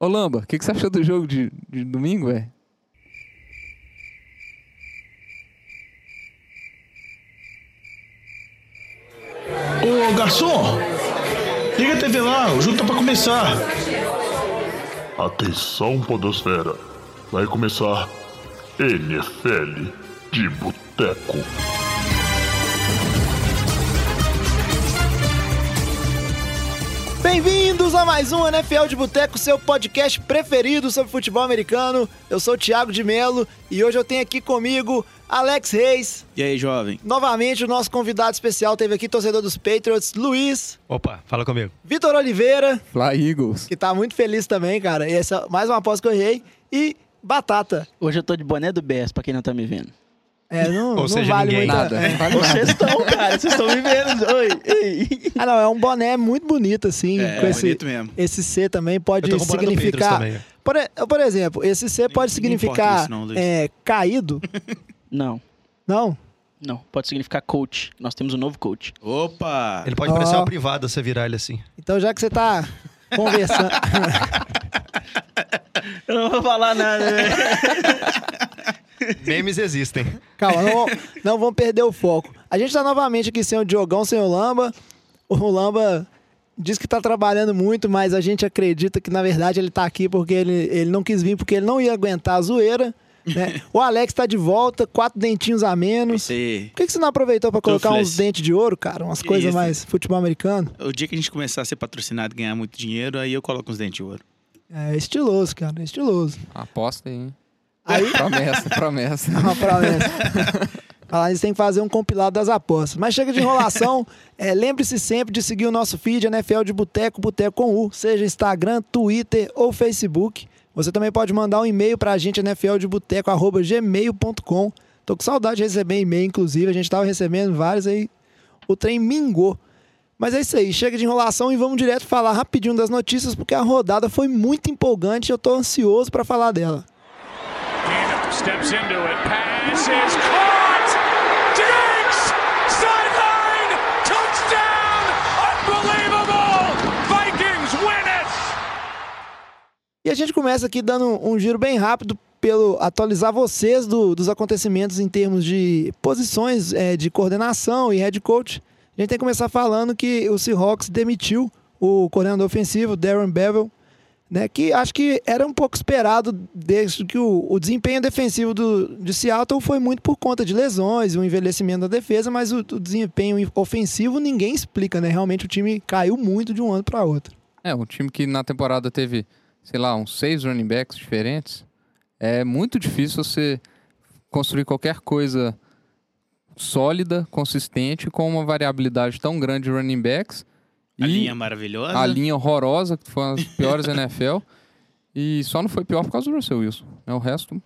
Ô, Lamba, o que, que você achou do jogo de, de domingo, velho? Ô, garçom! Liga a TV lá, o jogo tá pra começar. Atenção, Podosfera. Vai começar NFL de Boteco. Bem-vindos a mais um NFL de Boteco, seu podcast preferido sobre futebol americano. Eu sou o Thiago de Melo e hoje eu tenho aqui comigo Alex Reis. E aí, jovem? Novamente, o nosso convidado especial teve aqui, torcedor dos Patriots, Luiz. Opa, fala comigo. Vitor Oliveira. Fly Eagles. Que tá muito feliz também, cara. E essa mais uma aposta que eu errei. E Batata. Hoje eu tô de boné do BS, pra quem não tá me vendo. É, não, Ou não seja, vale ninguém. muito. Nada. Não vale. Vocês estão, cara, vocês estão me vendo. Oi. Ah, não, é um boné muito bonito, assim. É, com esse, bonito mesmo. esse C também pode Eu tô com o boné do significar. Também. Por, por exemplo, esse C pode não significar isso não, Luiz. é, caído. Não, Não? não. Pode significar coach. Nós temos um novo coach. Opa! Ele pode Ó. parecer uma privada se virar ele assim. Então, já que você tá conversando. Eu não vou falar nada. Memes existem. Calma, não, não vamos perder o foco. A gente tá novamente aqui sem o Diogão, sem o Lamba. O Lamba diz que tá trabalhando muito, mas a gente acredita que, na verdade, ele tá aqui porque ele, ele não quis vir, porque ele não ia aguentar a zoeira. né? O Alex tá de volta, quatro dentinhos a menos. Aí. Por que, que você não aproveitou pra colocar uns dentes de ouro, cara? Umas Que coisas mais futebol americano? O dia que a gente começar a ser patrocinado e ganhar muito dinheiro, aí eu coloco uns dentes de ouro. É estiloso, cara, é estiloso. Aposta aí, hein? Aí, Promessa, promessa. uma promessa. Falar nisso, tem que fazer um compilado das apostas. Mas chega de enrolação. É, Lembre-se sempre de seguir o nosso feed NFL de Boteco, Boteco com U, seja Instagram, Twitter ou Facebook. Você também pode mandar um e-mail pra gente, nfldeboteco.gmail.com. Tô com saudade de receber e-mail, inclusive. A gente tava recebendo vários aí. O trem mingou. Mas é isso aí, chega de enrolação e vamos direto falar rapidinho das notícias, porque a rodada foi muito empolgante e eu tô ansioso pra falar dela. Steps into it. Pass is caught. Diggs! Sideline! Touchdown! Unbelievable! Vikings win it! E a gente começa aqui dando um giro bem rápido pelo atualizar vocês do- dos acontecimentos em termos de posições é, de coordenação e head coach. A gente tem que começar falando que o Seahawks demitiu o coordenador ofensivo, Darren Bevel, né, que acho que era um pouco esperado desde que o, o desempenho defensivo do, de Seattle foi muito por conta de lesões, o envelhecimento da defesa, mas o, o desempenho ofensivo ninguém explica, né? Realmente o time caiu muito de um ano para outro. É, um time que na temporada teve, sei lá, uns seis running backs diferentes. É muito difícil você construir qualquer coisa sólida, consistente, com uma variabilidade tão grande de running backs. A E linha maravilhosa. a linha horrorosa, que foi uma das piores da NFL. E só não foi pior por causa do Russell Wilson. É o resto.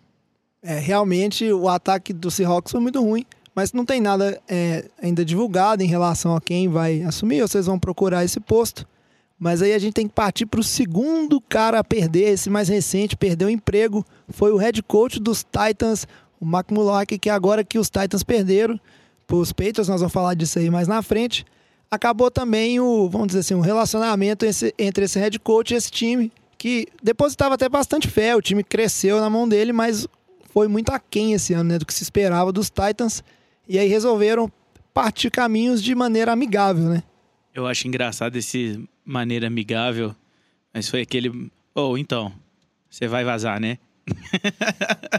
É, realmente o ataque do Seahawks foi muito ruim, mas não tem nada é, ainda divulgado em relação a quem vai assumir. Vocês vão procurar esse posto. Mas aí a gente tem que partir para o segundo cara a perder, esse mais recente, perdeu o emprego. Foi o head coach dos Titans, o Mac Mullock, que agora que os Titans perderam para os Patriots, nós vamos falar disso aí mais na frente. Acabou também o, vamos dizer assim, um relacionamento esse- entre esse head coach e esse time, que depositava até bastante fé. O time cresceu na mão dele, mas foi muito aquém esse ano, né, do que se esperava dos Titans. E aí resolveram partir caminhos de maneira amigável, né? Eu acho engraçado esse maneira amigável, mas foi aquele. Oh, então, você vai vazar, né?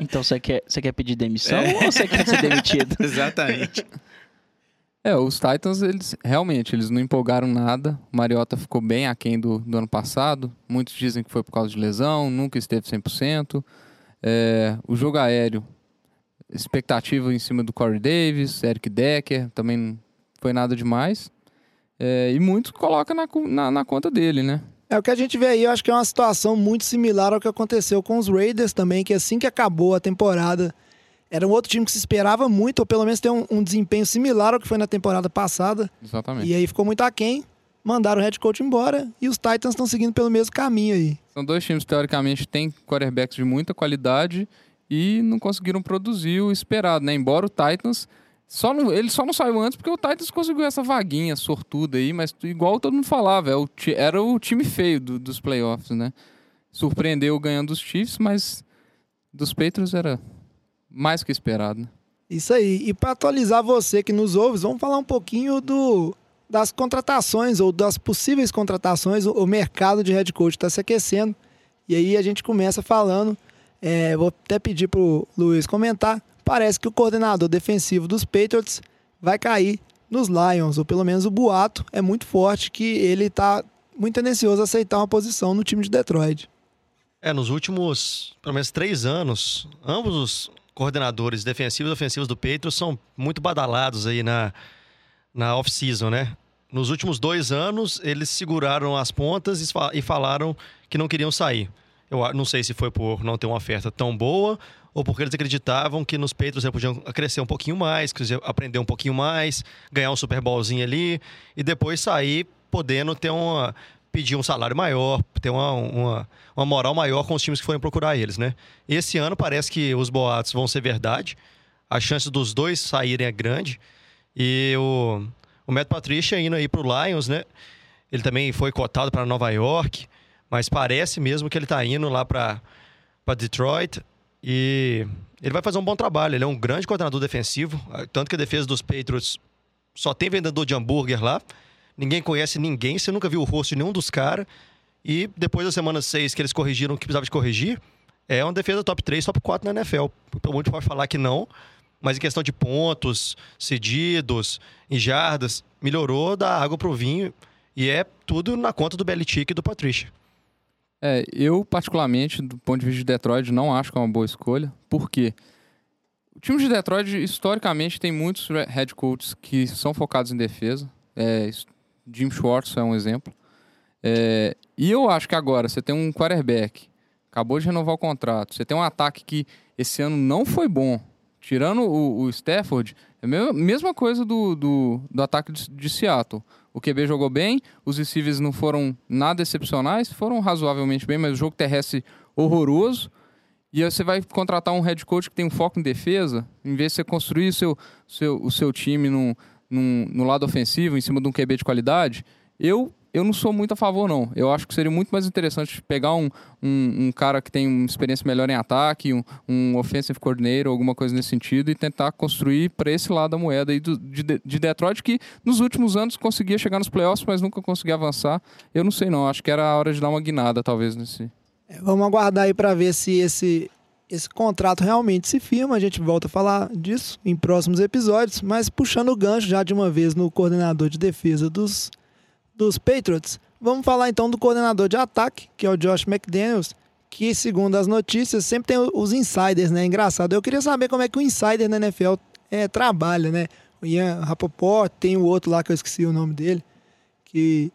Então você quer, você quer pedir demissão É. ou você quer ser demitido? Exatamente. É, os Titans, eles realmente, eles não empolgaram nada. O Mariota ficou bem aquém do, do ano passado. Muitos dizem que foi por causa de lesão, nunca esteve 100%. É, o jogo aéreo, expectativa em cima do Corey Davis, Eric Decker, também não foi nada demais. É, e muitos colocam na, na, na conta dele, né? É o que a gente vê aí, eu acho que é uma situação muito similar ao que aconteceu com os Raiders também, que assim que acabou a temporada, era um outro time que se esperava muito, ou pelo menos ter um, um desempenho similar ao que foi na temporada passada, Exatamente. e aí ficou muito aquém, mandaram o head coach embora, e os Titans estão seguindo pelo mesmo caminho aí. São dois times que, teoricamente, têm quarterbacks de muita qualidade e não conseguiram produzir o esperado, né? Embora o Titans. Só não, ele só não saiu antes porque o Titans conseguiu essa vaguinha sortuda aí, mas igual todo mundo falava, é era o time feio do- dos playoffs, né? surpreendeu ganhando dos Chiefs, mas dos Patriots era mais que esperado. né? Isso aí. E para atualizar você que nos ouve, vamos falar um pouquinho do, das contratações ou das possíveis contratações. O, o mercado de head coach está se aquecendo. E aí a gente começa falando. é, vou até pedir pro Luiz comentar. Parece que o coordenador defensivo dos Patriots vai cair nos Lions, ou pelo menos o boato é muito forte que ele está muito tendencioso a aceitar uma posição no time de Detroit. É, nos últimos, pelo menos três anos, ambos os coordenadores defensivos e ofensivos do Patriots são muito badalados aí na, na off-season, né? Nos últimos dois anos, eles seguraram as pontas e fa- falaram que não queriam sair. Eu não sei se foi por não ter uma oferta tão boa ou porque eles acreditavam que nos Patriots eles podiam crescer um pouquinho mais, aprender um pouquinho mais, ganhar um Super Bowlzinho ali e depois sair podendo ter uma pedir um salário maior, ter uma, uma, uma moral maior com os times que forem procurar eles, né? Esse ano parece que os boatos vão ser verdade. A chance dos dois saírem é grande. E o, o Matt Patricia indo aí pro Lions, né? Ele também foi cotado para Nova York, mas parece mesmo que ele tá indo lá para Detroit e ele vai fazer um bom trabalho. Ele é um grande coordenador defensivo, tanto que a defesa dos Patriots só tem vendedor de hambúrguer lá. Ninguém conhece ninguém, você nunca viu o rosto de nenhum dos caras. E depois da semana 6 que eles corrigiram o que precisava de corrigir, é uma defesa top 3, top 4 na NFL. Mundo pode falar que não, mas em questão de pontos, cedidos, em jardas, melhorou da água pro vinho. E é tudo na conta do Belichick e do Patricia. É, eu, particularmente, do ponto de vista de Detroit, não acho que é uma boa escolha. Por quê? O time de Detroit, historicamente, tem muitos head coaches que são focados em defesa. É, Jim Schwartz é um exemplo. É, e eu acho que agora você tem um quarterback, acabou de renovar o contrato, você tem um ataque que esse ano não foi bom, tirando o, o Stafford, é a mesma, coisa do, do, do ataque de, de Seattle. O QB jogou bem, os receivers não foram nada excepcionais, foram razoavelmente bem, mas o jogo terrestre horroroso. E aí você vai contratar um head coach que tem um foco em defesa, em vez de você construir seu, seu, o seu time num, num- no lado ofensivo, em cima de um QB de qualidade, eu, eu não sou muito a favor, não. Eu acho que seria muito mais interessante pegar um, um, um cara que tem uma experiência melhor em ataque, um, um offensive coordinator, alguma coisa nesse sentido, e tentar construir para esse lado da moeda aí do, de, de Detroit, que nos últimos anos conseguia chegar nos playoffs, mas nunca conseguia avançar. Eu não sei, não. Acho que era a hora de dar uma guinada, talvez, nesse. É, Vamos aguardar aí para ver se esse, esse contrato realmente se firma. A gente volta a falar disso em próximos episódios. Mas puxando o gancho já de uma vez no coordenador de defesa dos, dos Patriots, vamos falar então do coordenador de ataque, que é o Josh McDaniels, que segundo as notícias sempre tem os insiders, né? Engraçado. Eu queria saber como é que o insider na NFL é, trabalha, né? O Ian Rapoport, tem o outro lá que eu esqueci o nome dele, que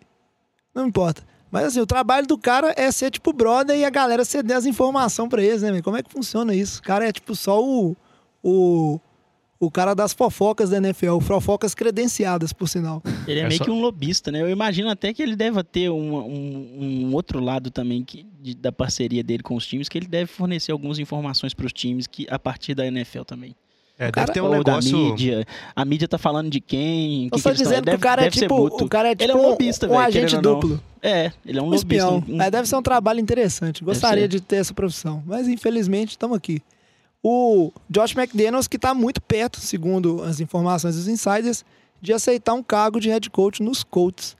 não importa. Mas assim, o trabalho do cara é ser tipo brother e a galera ceder as informações pra eles, né? velho? Como é que funciona isso? O cara é tipo só o, o, o cara das fofocas da NFL, fofocas credenciadas, por sinal. Ele é, É meio só- que um lobista, né? Eu imagino até que ele deve ter um, um, um outro lado também que, de- da parceria dele com os times, que ele deve fornecer algumas informações para os times que a partir da NFL também. É, cara- deve ter um negócio. da mídia. A mídia tá falando de quem. Tô que só que eles tão- dizendo que o deve- cara é tipo, o cara é tipo Ele é um lobista, um, velho, agente duplo. É, ele é um Um lobista. espião. um- Mas deve ser um trabalho interessante. Gostaria de ter essa profissão. Mas infelizmente estamos aqui. O Josh McDaniels, que está muito perto, segundo as informações dos insiders, de aceitar um cargo de head coach nos Colts.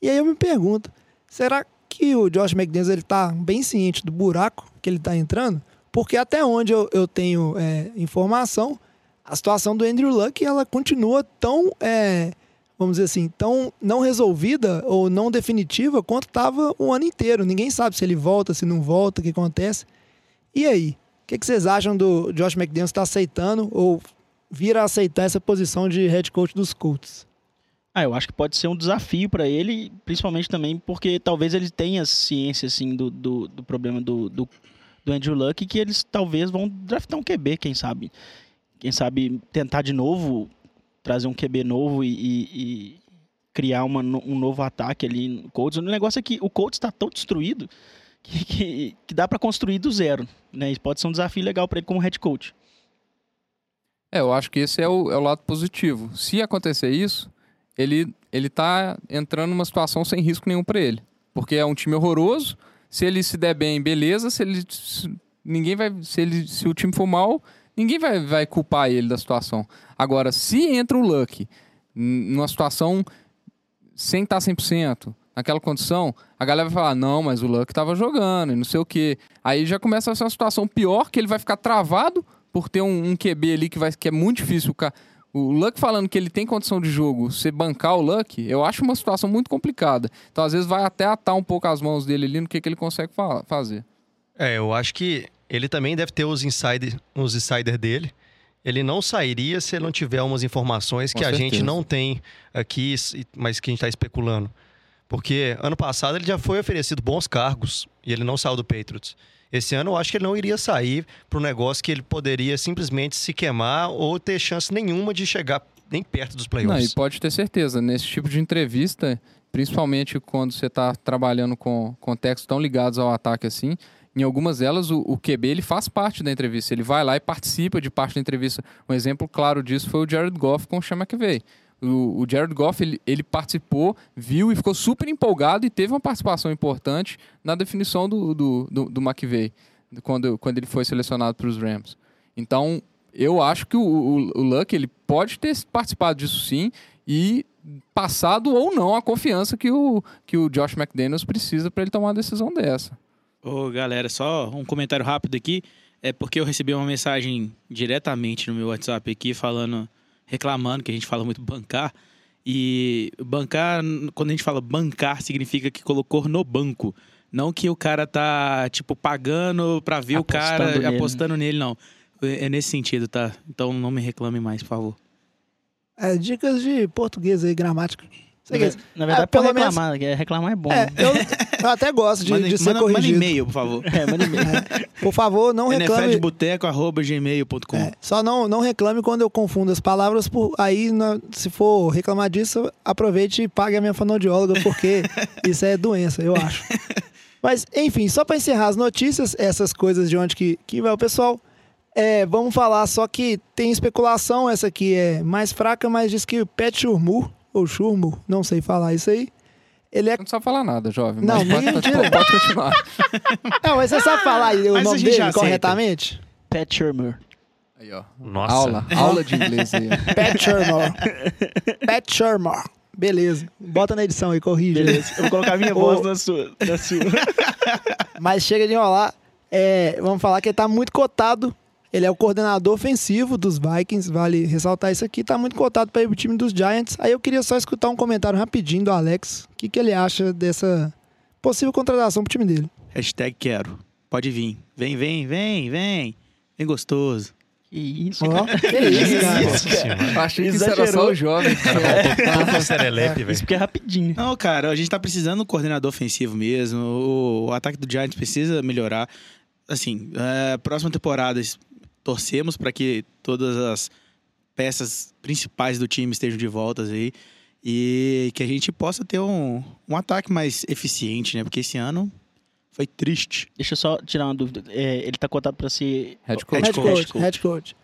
E aí eu me pergunto, será que o Josh McDaniels ele tá bem ciente do buraco que ele está entrando? Porque até onde eu, eu tenho é, informação, a situação do Andrew Luck ela continua tão, é, vamos dizer assim, tão não resolvida ou não definitiva quanto estava o ano inteiro. Ninguém sabe se ele volta, se não volta, o que acontece. E aí? O que, que vocês acham do Josh McDaniels estar aceitando ou vir a aceitar essa posição de head coach dos Colts? Ah, eu acho que pode ser um desafio para ele, principalmente também porque talvez ele tenha ciência assim do, do, do problema do, do, do Andrew Luck que eles talvez vão draftar um QB, quem sabe. Quem sabe tentar de novo, trazer um QB novo e, e- e criar uma um novo ataque ali no Colts. O negócio é que o Colts está tão destruído que, que, que dá para construir do zero. Né? Isso pode ser um desafio legal para ele como head coach. É, eu acho que esse é o, é o lado positivo. Se acontecer isso, ele, ele tá entrando numa situação sem risco nenhum para ele. Porque é um time horroroso, Se ele se der bem, beleza. Se ele. se- ninguém vai. Se, ele, se o time for mal, ninguém vai, vai culpar ele da situação. Agora, se entra o Luck numa situação sem estar 100%, naquela condição, a galera vai falar: não, mas o Luck tava jogando e não sei o quê. Aí já começa a ser uma situação pior, que ele vai ficar travado por ter um, um QB ali que, vai, que é muito difícil. O, o Luck falando que ele tem condição de jogo, você bancar o Luck, eu acho uma situação muito complicada. Então, às vezes, vai até atar um pouco as mãos dele ali no que, que ele consegue fa- fazer. É, eu acho que ele também deve ter os insider, os insider dele. Ele não sairia se ele não tiver umas informações Com que a gente certeza. não tem aqui, mas que a gente está especulando. Porque ano passado ele já foi oferecido bons cargos e ele não saiu do Patriots. Esse ano eu acho que ele não iria sair para um negócio que ele poderia simplesmente se queimar ou ter chance nenhuma de chegar nem perto dos Não, e playoffs. pode ter certeza, nesse tipo de entrevista, principalmente quando você está trabalhando com contextos tão ligados ao ataque assim, em algumas delas o, o QB ele faz parte da entrevista, ele vai lá e participa de parte da entrevista. Um exemplo claro disso foi o Jared Goff com o Sean McVay. O, o Jared Goff ele, ele participou, viu e ficou super empolgado e teve uma participação importante na definição do, do, do, do McVay quando, quando ele foi selecionado para os Rams. Então, eu acho que o, o, o Luck ele pode ter participado disso sim e passado ou não a confiança que o, que o Josh McDaniels precisa para ele tomar uma decisão dessa. Ô, galera, só um comentário rápido aqui. É porque eu recebi uma mensagem diretamente no meu WhatsApp aqui falando, reclamando que a gente fala muito bancar. E bancar, quando a gente fala bancar, significa que colocou no banco. Não que o cara tá, tipo, pagando pra ver o Apostando cara nele, né? apostando nele, não. É é nesse sentido, tá? Então não me reclame mais, por favor. É, dicas de português aí, gramática. É. Na verdade, É, pelo menos- reclamar. que Reclamar é bom. É, né? eu, eu até gosto de, manda, de ser manda, manda corrigido. e-mail, por favor. É, manda e-mail. Por favor, não reclame. nfldeboteco.gmail.com É, só não, não reclame quando eu confundo as palavras. Por, aí, na- se for reclamar disso, aproveite e pague a minha fonoaudióloga, porque isso é doença, eu acho. Mas, enfim, só para encerrar as notícias, essas coisas de onde que, que vai o pessoal, é, vamos falar só que tem especulação, essa aqui é mais fraca, mas diz que o Shurmur, ou Shurmur, não sei falar isso aí, ele é... Não precisa falar nada, jovem. Não, mas pode, mentira. pode continuar. Não, mas você sabe falar aí o Mas nome dele aceita. corretamente? Pat Shurmur. Aí, ó. Nossa. Aula, aula de inglês aí. Pat Shurmur. Pat Shurmur. Beleza. Bota na edição aí, corrige. Beleza. Eu vou colocar a minha voz na sua. Na sua. Mas chega de enrolar. É, vamos falar que ele tá muito cotado. Ele é o coordenador ofensivo dos Vikings, vale ressaltar isso aqui. Tá muito cotado para ir pro time dos Giants. Aí eu queria só escutar um comentário rapidinho do Alex. O que, que ele acha dessa possível contratação pro time dele? Hashtag quero. Pode vir. Vem, vem, vem, vem. Vem gostoso. Que isso, Ó, cara. que isso, cara. Eu achei que isso era só Exagerou. o jovem. Serelepe, velho. Isso porque é rapidinho. Não, cara, a gente tá precisando de um coordenador ofensivo mesmo. O, o ataque do Giants precisa melhorar. Assim, é, próxima temporada torcemos para que todas as peças principais do time estejam de volta aí e que a gente possa ter um, um ataque mais eficiente, né? Porque esse ano foi triste. Deixa eu só tirar uma dúvida. É, ele tá cotado pra ser. Head coach. Head coach, head coach.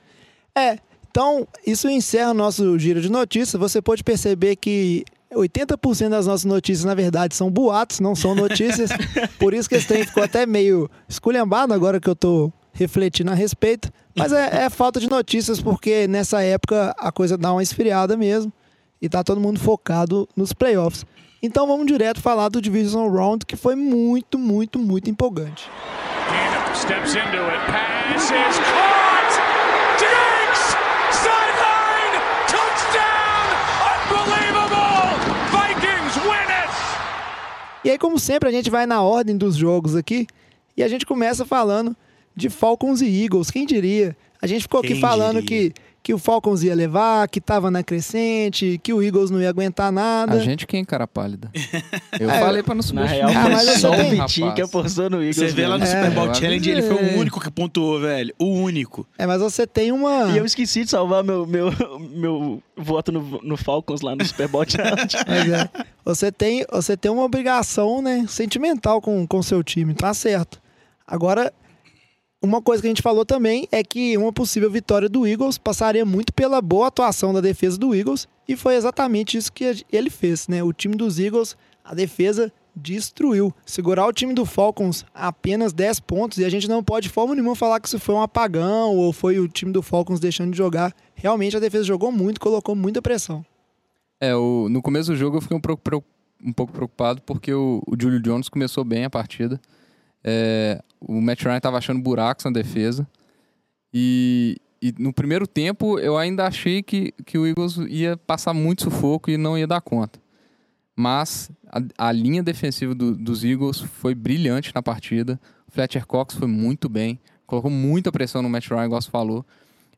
É, então isso encerra o nosso giro de notícias. Você pode perceber que 80% das nossas notícias, na verdade, são boatos, não são notícias. Por isso que esse trem ficou até meio esculhambado agora que eu tô refletindo a respeito. Mas é, é falta de notícias, porque nessa época a coisa dá uma esfriada mesmo. E tá todo mundo focado nos playoffs. Então vamos direto falar do Division Round, que foi muito, muito, muito empolgante. Gannon steps into it. Pass is caught. Diggs! Sideline! Touchdown! Unbelievable! Vikings win it! E aí, como sempre, a gente vai na ordem dos jogos aqui. E a gente começa falando de Falcons e Eagles. Quem diria? A gente ficou aqui Quem falando diria? que, que o Falcons ia levar, que tava na crescente, que o Eagles não ia aguentar nada. A gente quem, cara pálida? Eu É, falei pra não Na subestimar. real, Ah, mas só o Vitinho que apostou no Eagles. Você vê lá no. É, Super Bowl eu Challenge, ele foi o avisei. único que pontuou, velho. O único. É, mas você tem uma. E eu esqueci de salvar meu, meu, meu voto no, no Falcons lá no Super Bowl Challenge. Mas é, você tem, você tem uma obrigação, né, sentimental com o seu time, tá certo. Agora, uma coisa que a gente falou também é que uma possível vitória do Eagles passaria muito pela boa atuação da defesa do Eagles, e foi exatamente isso que ele fez, né? O time dos Eagles, a defesa destruiu. Segurar o time do Falcons apenas 10 pontos e a gente não pode de forma nenhuma falar que isso foi um apagão ou foi o time do Falcons deixando de jogar. Realmente a defesa jogou muito, colocou muita pressão. É, o, no começo do jogo eu fiquei um pouco, um pouco preocupado porque o, o Julio Jones começou bem a partida. É, o Matt Ryan estava achando buracos na defesa. E, e no primeiro tempo eu ainda achei que, que o Eagles ia passar muito sufoco e não ia dar conta. Mas a, a linha defensiva do- dos Eagles foi brilhante na partida. O Fletcher Cox foi muito bem, colocou muita pressão no Matt Ryan, igual você falou.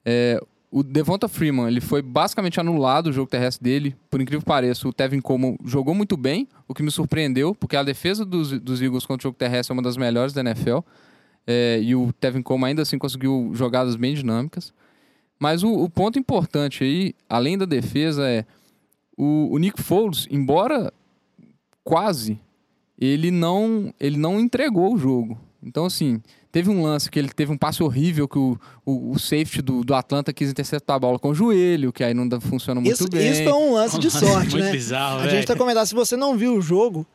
É, o Devonta Freeman, ele foi basicamente anulado o jogo terrestre dele. Por incrível que pareça, o Tevin Coleman jogou muito bem, o que me surpreendeu, porque a defesa dos, dos Eagles contra o jogo terrestre é uma das melhores da NFL. É, e o Tevin Coleman ainda assim conseguiu jogadas bem dinâmicas. Mas o, o ponto importante aí, além da defesa, é o, o Nick Foles, embora quase, ele não, ele não entregou o jogo. Então, assim, teve um lance que ele teve um passe horrível que o, o, o safety do, do Atlanta quis interceptar a bola com o joelho, que aí não funciona muito Isso, bem. isso foi um lance de sorte, Muito né? bizarro, a velho. gente tá comentando, se você não viu o jogo,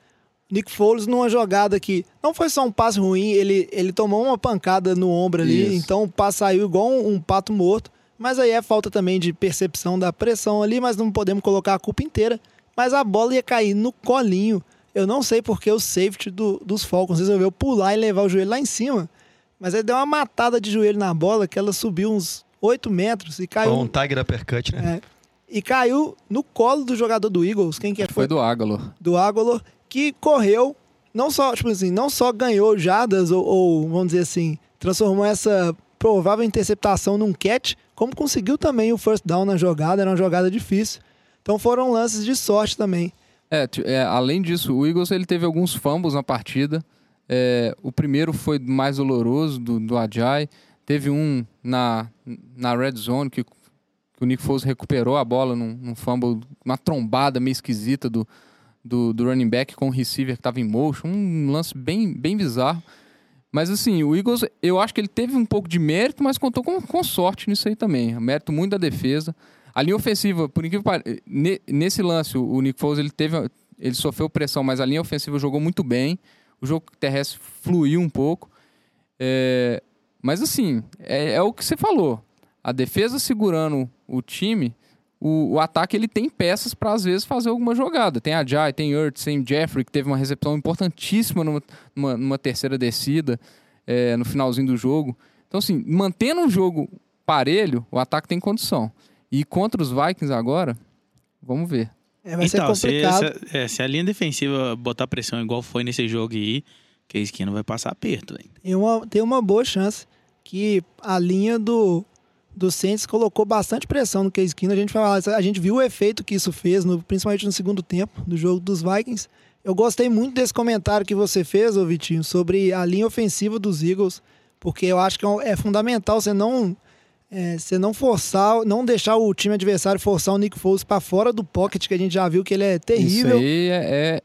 Nick Foles numa jogada que não foi só um passe ruim, ele, ele tomou uma pancada no ombro ali, Isso. então o passe saiu igual um, um pato morto. Mas aí é falta também de percepção da pressão ali, mas não podemos colocar a culpa inteira. Mas a bola ia cair no colinho. Eu não sei porque o safety do- dos Falcons resolveu pular e levar o joelho lá em cima. Mas ele deu uma matada de joelho na bola que ela subiu uns 8 metros e caiu. Foi um Tiger Uppercut, né? É. E caiu no colo do jogador do Eagles, quem que é? Foi do Agalor. do Aguilar, que correu, não só, tipo assim, não só ganhou jadas ou, ou, vamos dizer assim, transformou essa provável interceptação num catch, como conseguiu também o first down na jogada, era uma jogada difícil. Então foram lances de sorte também. É, é, além disso, o Eagles ele teve alguns fumbles na partida. É, o primeiro foi mais doloroso do, do Ajay. Teve um na, na red zone que, que o Nick Foles recuperou a bola num, num fumble, uma trombada meio esquisita do, do, do running back com o receiver que estava em motion. Um lance bem, bem bizarro. Mas assim, o Eagles, eu acho que ele teve um pouco de mérito, mas contou com, com sorte nisso aí também. Mérito muito da defesa. A linha ofensiva, por incrível que pareça, ne- nesse lance, o Nick Foles ele teve, ele sofreu pressão, mas a linha ofensiva jogou muito bem. O jogo terrestre fluiu um pouco. É, mas assim, é, é o que você falou. A defesa segurando o time, o, o ataque ele tem peças para às vezes fazer alguma jogada. Tem a Jai, tem Ertz, tem Jeffrey, que teve uma recepção importantíssima numa, numa, numa terceira descida é, no finalzinho do jogo. Então, assim, mantendo o jogo parelho, o ataque tem condição. E contra os Vikings agora, vamos ver. É, vai então, ser se, complicado. se- é, se a linha defensiva botar pressão igual foi nesse jogo aí, que a esquina vai passar aperto, velho. Tem uma, tem uma boa chance que a linha do, do Saints colocou bastante pressão no Case Keenum. A gente, vai falar, a gente viu o efeito que isso fez, no- principalmente no segundo tempo do jogo dos Vikings. Eu gostei muito desse comentário que você fez, ô Vitinho, sobre a linha ofensiva dos Eagles, porque eu acho que é é fundamental você não, é, você não forçar, não deixar o time adversário forçar o Nick Foles para fora do pocket, que a gente já viu que ele é terrível. Isso aí é,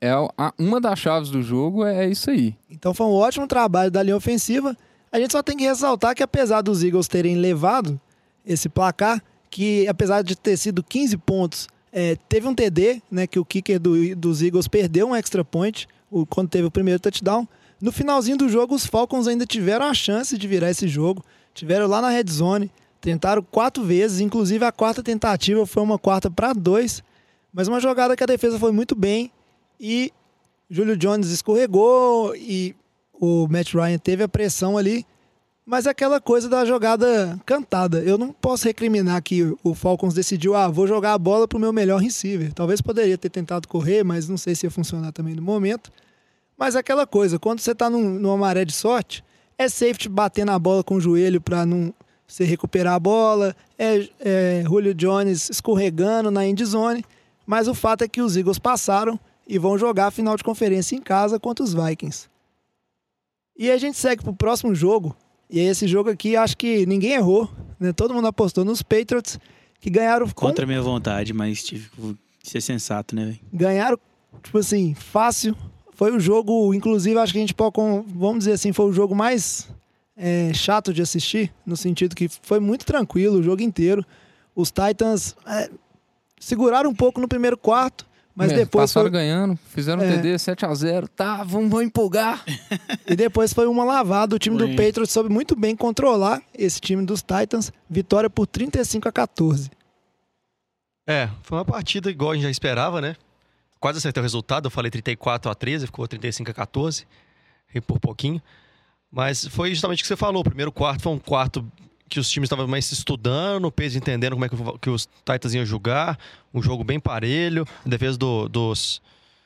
é, é a- uma das chaves do jogo, é isso aí. Então foi um ótimo trabalho da linha ofensiva. A gente só tem que ressaltar que apesar dos Eagles terem levado esse placar, que apesar de ter sido 15 pontos, é, teve um TD, né, que o kicker do- dos Eagles perdeu um extra point o- quando teve o primeiro touchdown. No finalzinho do jogo, os Falcons ainda tiveram a chance de virar esse jogo. Tiveram lá na red zone, tentaram quatro vezes, inclusive a quarta tentativa foi uma quarta para dois, mas uma jogada que a defesa foi muito bem e Julio Jones escorregou e o Matt Ryan teve a pressão ali, mas é aquela coisa da jogada cantada. Eu não posso recriminar que o Falcons decidiu, ah, vou jogar a bola pro meu melhor receiver. Talvez poderia ter tentado correr, mas não sei se ia funcionar também no momento. Mas é aquela coisa, quando você tá num, numa maré de sorte, é safety bater na bola com o joelho para não você recuperar a bola, é, é Julio Jones escorregando na end zone, mas o fato é que os Eagles passaram e vão jogar a final de conferência em casa contra os Vikings. E a gente segue pro próximo jogo. E esse jogo aqui, acho que ninguém errou. Né? Todo mundo apostou nos Patriots, que ganharam com- Contra a minha vontade, mas tive que ser sensato, né, ganharam, tipo assim, fácil. Foi o jogo, inclusive, acho que a gente pode, vamos dizer assim, foi o jogo mais é, chato de assistir, no sentido que foi muito tranquilo o jogo inteiro. Os Titans é, seguraram um pouco no primeiro quarto, Mas É, depois passaram foi, ganhando, fizeram um É. TD 7x0. Tá, vamos, vamos empolgar. e depois foi uma lavada. O time do. Patriots soube muito bem controlar esse time dos Titans. Vitória por 35 a 14. É, foi uma partida igual a gente já esperava, né? Quase acertei o resultado, eu falei 34 a 13, ficou 35 a 14, e por pouquinho. Mas foi justamente o que você falou, o primeiro quarto foi um quarto que os times estavam mais se estudando, o peso entendendo como é que, os Titans iam jogar, um jogo bem parelho, a defesa do- dos,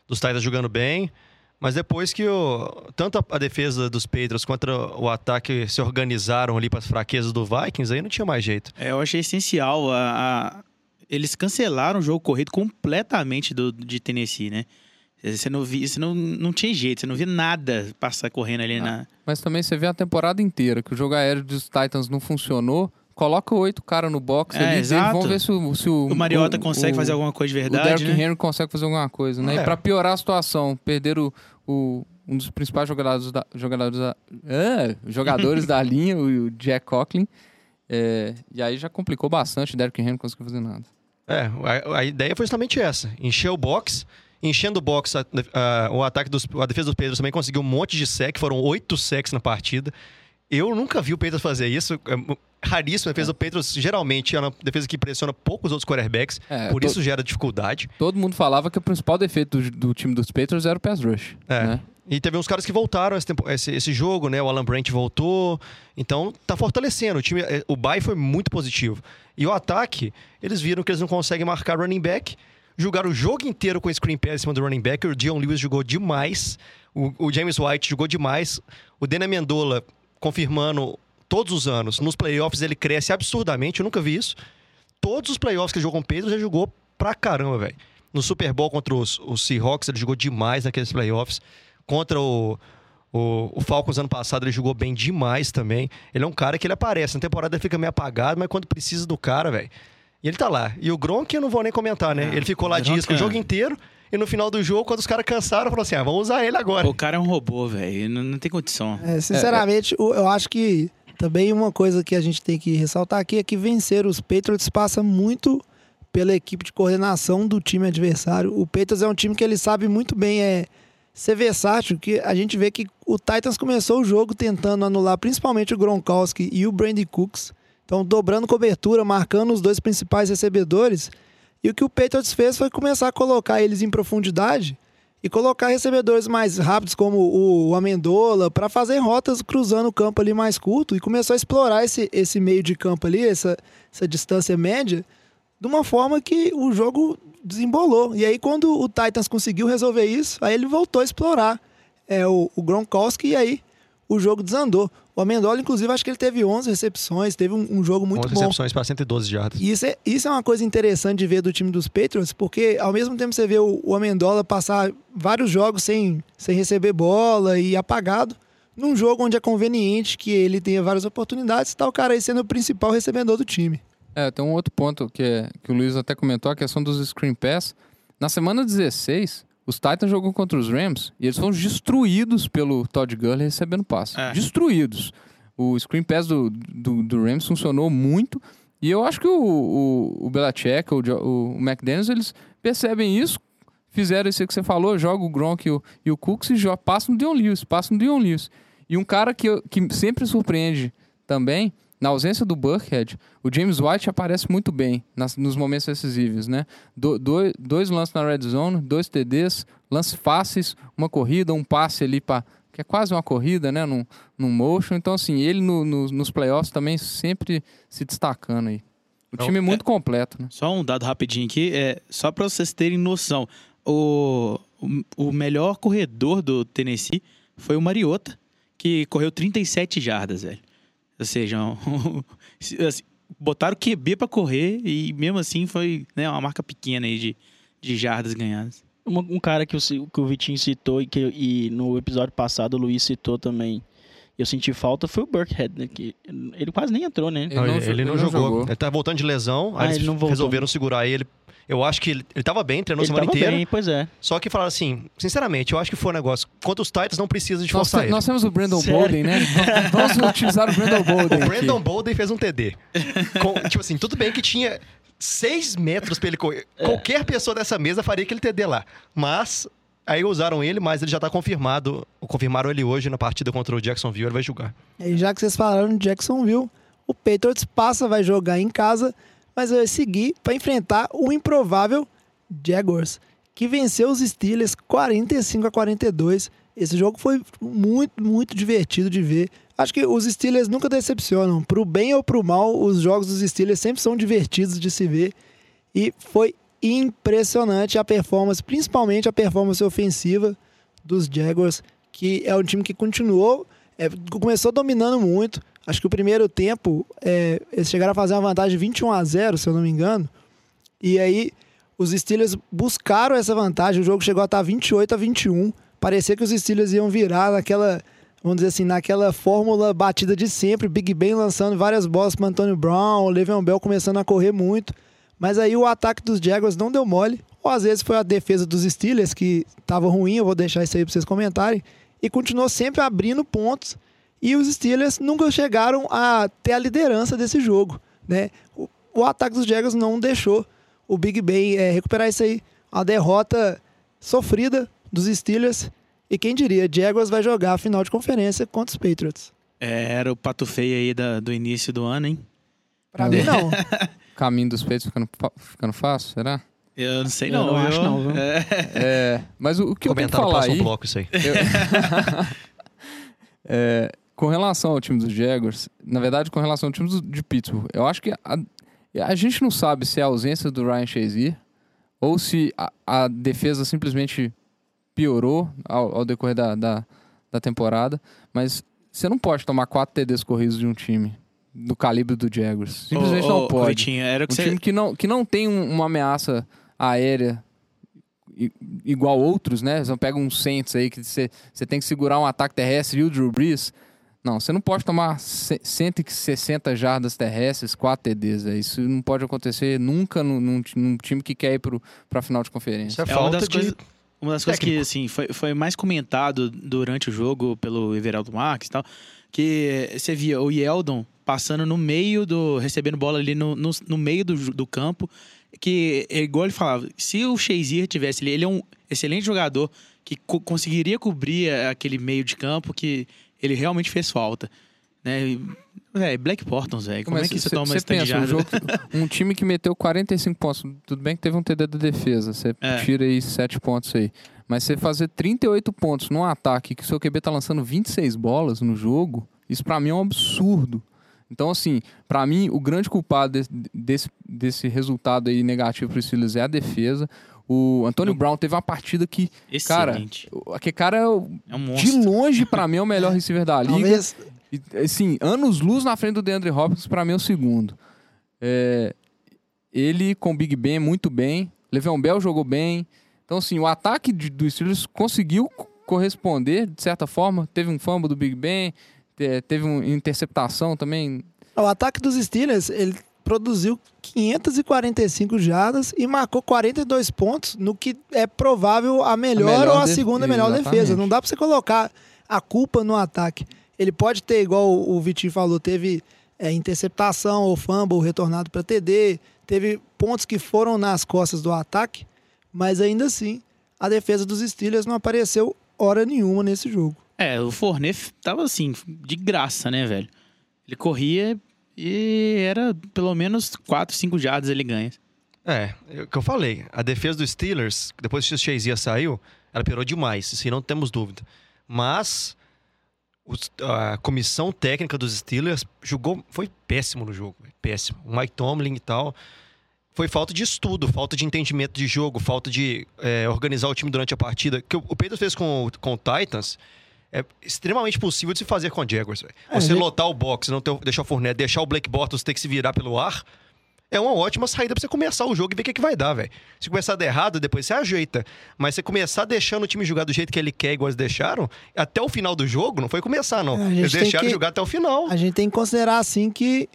dos Titans jogando bem. Mas depois que o, tanto a, defesa dos Patriots quanto o ataque se organizaram ali para as fraquezas do Vikings, aí não tinha mais jeito. É, eu achei essencial. A- Eles cancelaram o jogo corrido completamente do, de Tennessee, né? Você não via, você não, não tinha jeito, você não via nada passar correndo ali na. Mas também você vê a temporada inteira que o jogo aéreo dos Titans não funcionou. Coloca oito caras no box É, ali e exato. vamos ver se o, se o, O Mariota o- consegue o- fazer alguma coisa de O verdade, Derrick né? Henry consegue fazer alguma coisa, né? É. E pra piorar a situação, perder o, o- um dos principais jogadores da, jogadores da, ah, jogadores da linha, o, o Jack Coughlin. É, e aí já complicou bastante, o Derrick Henry não conseguiu fazer nada. É, a, a ideia foi justamente essa: encher o box. Enchendo o box, a- a- o ataque dos, a defesa dos Pedros também conseguiu um monte de sec, foram oito secs na partida. Eu nunca vi o Pedros fazer isso. É raríssimo. A defesa do Pedros geralmente é uma defesa que pressiona poucos outros quarterbacks, É, por to- isso gera dificuldade. Todo mundo falava que o principal defeito do, do time dos Patriots era o pass rush. É. Né? E teve uns caras que voltaram esse, tempo- esse- esse jogo, né? O Alan Brent voltou. Então tá fortalecendo. O time, eh, o bye foi muito positivo. E o ataque, eles viram que eles não conseguem marcar running back. Jogaram o jogo inteiro com screen pass em cima do running back. O Dion Lewis jogou demais. O, o James White jogou demais. O Dena Mendola confirmando todos os anos. Nos playoffs ele cresce absurdamente. Eu nunca vi isso. Todos os playoffs que ele jogou com Pedro, ele jogou pra caramba, velho. No Super Bowl contra os, os Seahawks, ele jogou demais naqueles playoffs. Contra o, o, o Falcons ano passado, ele jogou bem demais também. Ele é um cara que ele aparece. Na temporada ele fica meio apagado, mas quando precisa do cara, velho. E ele tá lá. E o Gronk eu não vou nem comentar, né? ele ficou lá disco o é- jogo inteiro. E no final do jogo, quando os caras cansaram, falou assim: ah, vamos usar ele agora. O cara é um robô, velho. Não, não tem condição. É, sinceramente, o- eu acho que também uma coisa que a gente tem que ressaltar aqui é que vencer os Patriots passa muito pela equipe de coordenação do time adversário. O Patriots é um time que ele sabe muito bem é, ser versátil, que a gente vê que o Titans começou o jogo tentando anular principalmente o Gronkowski e o Brandon Cooks. Então, dobrando cobertura, marcando os dois principais recebedores. E o que o Patriots fez foi começar a colocar eles em profundidade e colocar recebedores mais rápidos como o Amendola para fazer rotas cruzando o campo ali mais curto e começou a explorar esse, esse meio de campo ali, essa, essa distância média, de uma forma que o jogo desembolou. E aí quando o Titans conseguiu resolver isso, aí ele voltou a explorar é, o, o Gronkowski e aí o jogo desandou. O Amendola, inclusive, acho que ele teve 11 recepções, teve um, um jogo muito 11 bom. recepções para 112 jardas. E isso é, isso é uma coisa interessante de ver do time dos Patriots, porque ao mesmo tempo você vê o, o Amendola passar vários jogos sem, sem receber bola e apagado, num jogo onde é conveniente que ele tenha várias oportunidades, tá o cara aí sendo o principal recebedor do time. É, tem um outro ponto que, é- que o Luiz até comentou, a questão dos screen pass. Na semana 16, os Titans jogam contra os Rams e eles foram destruídos pelo Todd Gurley recebendo passe. É. Destruídos. O screen pass do, do, do Rams funcionou muito e eu acho que o, o, o Belichick, o, o, McDaniels, eles percebem isso, fizeram isso que você falou, joga o Gronk e o, e o Cooks e joga, passa no Dion Lewis, passa no Dion Lewis. E um cara que, que sempre surpreende também, na ausência do Burkhead, o James White aparece muito bem nas- nos momentos decisivos, né? Do- dois, dois lances na red zone, dois TDs, lances fáceis, uma corrida, um passe ali para que é quase uma corrida, né? Num, num motion. Então, assim, ele no- no- nos playoffs também sempre se destacando aí. O Então, time é muito completo, né? Só um dado rapidinho aqui, é só para vocês terem noção. O, o, o melhor corredor do Tennessee foi o Mariota, que correu 37 jardas, velho. Ou seja, um- assim, botaram o QB para correr e mesmo assim foi né, uma marca pequena aí de, de jardas ganhadas. Uma- um cara que o, que o Vitinho citou e que e no episódio passado o Luiz citou também. Eu senti falta foi o Burkhead, né? Que ele quase nem entrou, né? Ele Não, ele, ele não ele não jogou. jogou. Ele tá voltando de lesão. Ah, aí eles ele não voltou. resolveram segurar ele. Eu acho que ele, ele tava bem, treinou a Ele semana tava inteira. bem, pois é. Só que falaram assim, sinceramente, eu acho que foi um negócio. Contra os Titans não precisa de Nós, forçar te- ele. nós temos o Brandon Sério? Bolden, né? Vamos utilizar o Brandon Bolden. O Brandon aqui. Bolden fez um TD. Com- tipo assim, tudo bem que tinha seis metros pra ele correr. Qualquer pessoa dessa mesa faria aquele TD lá. Mas aí usaram ele, mas ele já tá confirmado. Confirmaram ele hoje na partida contra o Jacksonville, ele vai jogar. E já que vocês falaram de Jacksonville, o Patriots passa, vai jogar em casa, mas vai seguir para enfrentar o improvável Jaguars, que venceu os Steelers 45 a 42. Esse jogo foi muito, muito divertido de ver. Acho que os Steelers nunca decepcionam. Pro bem ou pro mal, os jogos dos Steelers sempre são divertidos de se ver. E foi impressionante a performance, principalmente a performance ofensiva dos Jaguars, que é um time que continuou, é, começou dominando muito. Acho que o primeiro tempo, é, eles chegaram a fazer uma vantagem de 21 a 0, se eu não me engano. E aí, os Steelers buscaram essa vantagem. O jogo chegou a estar 28 a 21. Parecia que os Steelers iam virar naquela, vamos dizer assim, naquela fórmula batida de sempre. Big Ben lançando várias bolas para Antônio Brown, o Le'Veon Bell começando a correr muito. Mas aí o ataque dos Jaguars não deu mole. Ou às vezes foi a defesa dos Steelers que estava ruim. Eu vou deixar isso aí para vocês comentarem. E continuou sempre abrindo pontos. E os Steelers nunca chegaram a ter a liderança desse jogo. Né? O, o ataque dos Jaguars não deixou o Big Ben é, recuperar isso aí. Uma derrota sofrida dos Steelers. E quem diria, Jaguars vai jogar a final de conferência contra os Patriots. É, era o pato feio aí da- do início do ano, hein? Pra mim, não. Caminho dos peitos ficando, ficando fácil, será? Eu não sei Eu não, não viu? acho não, viu? É, É, mas o, o que eu tenho que falar próximo aí... bloco isso aí. É, com relação ao time dos Jaguars, na verdade, com relação ao time do- de Pittsburgh, eu acho que a, a gente não sabe se é a ausência do Ryan Shazier ou se a, a defesa simplesmente piorou ao, ao decorrer da, da, da temporada, mas você não pode tomar quatro TDs corridos de um time do calibre do Jaguars. Simplesmente Ô, não ô, pode. Vitinho, era Um que você... time que não, que não tem um- uma ameaça aérea igual outros, né? Você pega um Saints aí que você, você tem que segurar um ataque terrestre e o Drew Brees. Não, você não pode tomar ce- 160 jardas terrestres, 4 TDs. véio. Isso não pode acontecer nunca num, num ti- num time que quer ir para a final de conferência. Isso é, É uma falta das de... coisas, uma das coisas que assim, foi, foi mais comentado durante o jogo pelo Everaldo Marques e tal, que você via o Yeldon passando no meio do. recebendo bola ali no, no, no meio do, do campo. Que, é igual ele falava, se o Shazier tivesse ali, ele é um excelente jogador que co- conseguiria cobrir aquele meio de campo que ele realmente fez falta. Né? Véi, Black Portons, velho. Como Mas é que você cê- toma esse pensa, um, jogo, um time que meteu 45 pontos, tudo bem que teve um TD da defesa, você É. tira aí 7 pontos aí. Mas você fazer 38 pontos num ataque que o seu QB tá lançando 26 bolas no jogo, isso pra mim é um absurdo. Então, assim, pra mim, o grande culpado desse, desse, desse resultado aí negativo pro Steelers é a defesa. O Antônio Brown teve uma partida que, cara, Excelente. o- aquele cara é, um de longe, pra mim, é o melhor receiver da liga. Talvez E, assim, anos luz na frente do DeAndre Hopkins, pra mim é o segundo. É, ele com o Big Ben muito bem. Le'Veon Bell jogou bem. Então, assim, o ataque de, do Steelers conseguiu co- corresponder, de certa forma. Teve um fumble do Big Ben, te- teve uma interceptação também. o ataque dos Steelers, ele produziu 545 jardas e marcou 42 pontos no que é provável a melhor, melhor ou a segunda melhor exatamente. defesa. Não dá pra você colocar a culpa no ataque. Ele pode ter, igual o Vitinho falou, teve é, interceptação ou fumble retornado para TD, teve pontos que foram nas costas do ataque, mas ainda assim a defesa dos Steelers não apareceu hora nenhuma nesse jogo. É, o Fournette tava assim, de graça, né, velho? Ele corria e era pelo menos 4, 5 jardas ele ganha. É, é o que eu falei. A defesa dos Steelers, depois que o Shazier saiu, ela piorou demais, isso não temos dúvida. Mas a comissão técnica dos Steelers jogou, foi péssimo no jogo, péssimo. O Mike Tomlin e tal. Foi falta de estudo, falta de entendimento de jogo, falta de é, organizar o time durante a partida. que o o Pedro fez com, com o Titans é extremamente possível de se fazer com o Jaguars. velho. É, Você gente- lotar o box, não ter, deixar o Fournette, deixar o Blake Bortles ter que se virar pelo ar, é uma ótima saída pra você começar o jogo e ver o que, que vai dar, velho. Se começar a dar errado, depois você ajeita. Mas você começar deixando o time jogar do jeito que ele quer, igual eles deixaram, até o final do jogo, não foi começar, não. É, a gente eles deixaram que- jogar até o final. A gente tem que considerar assim que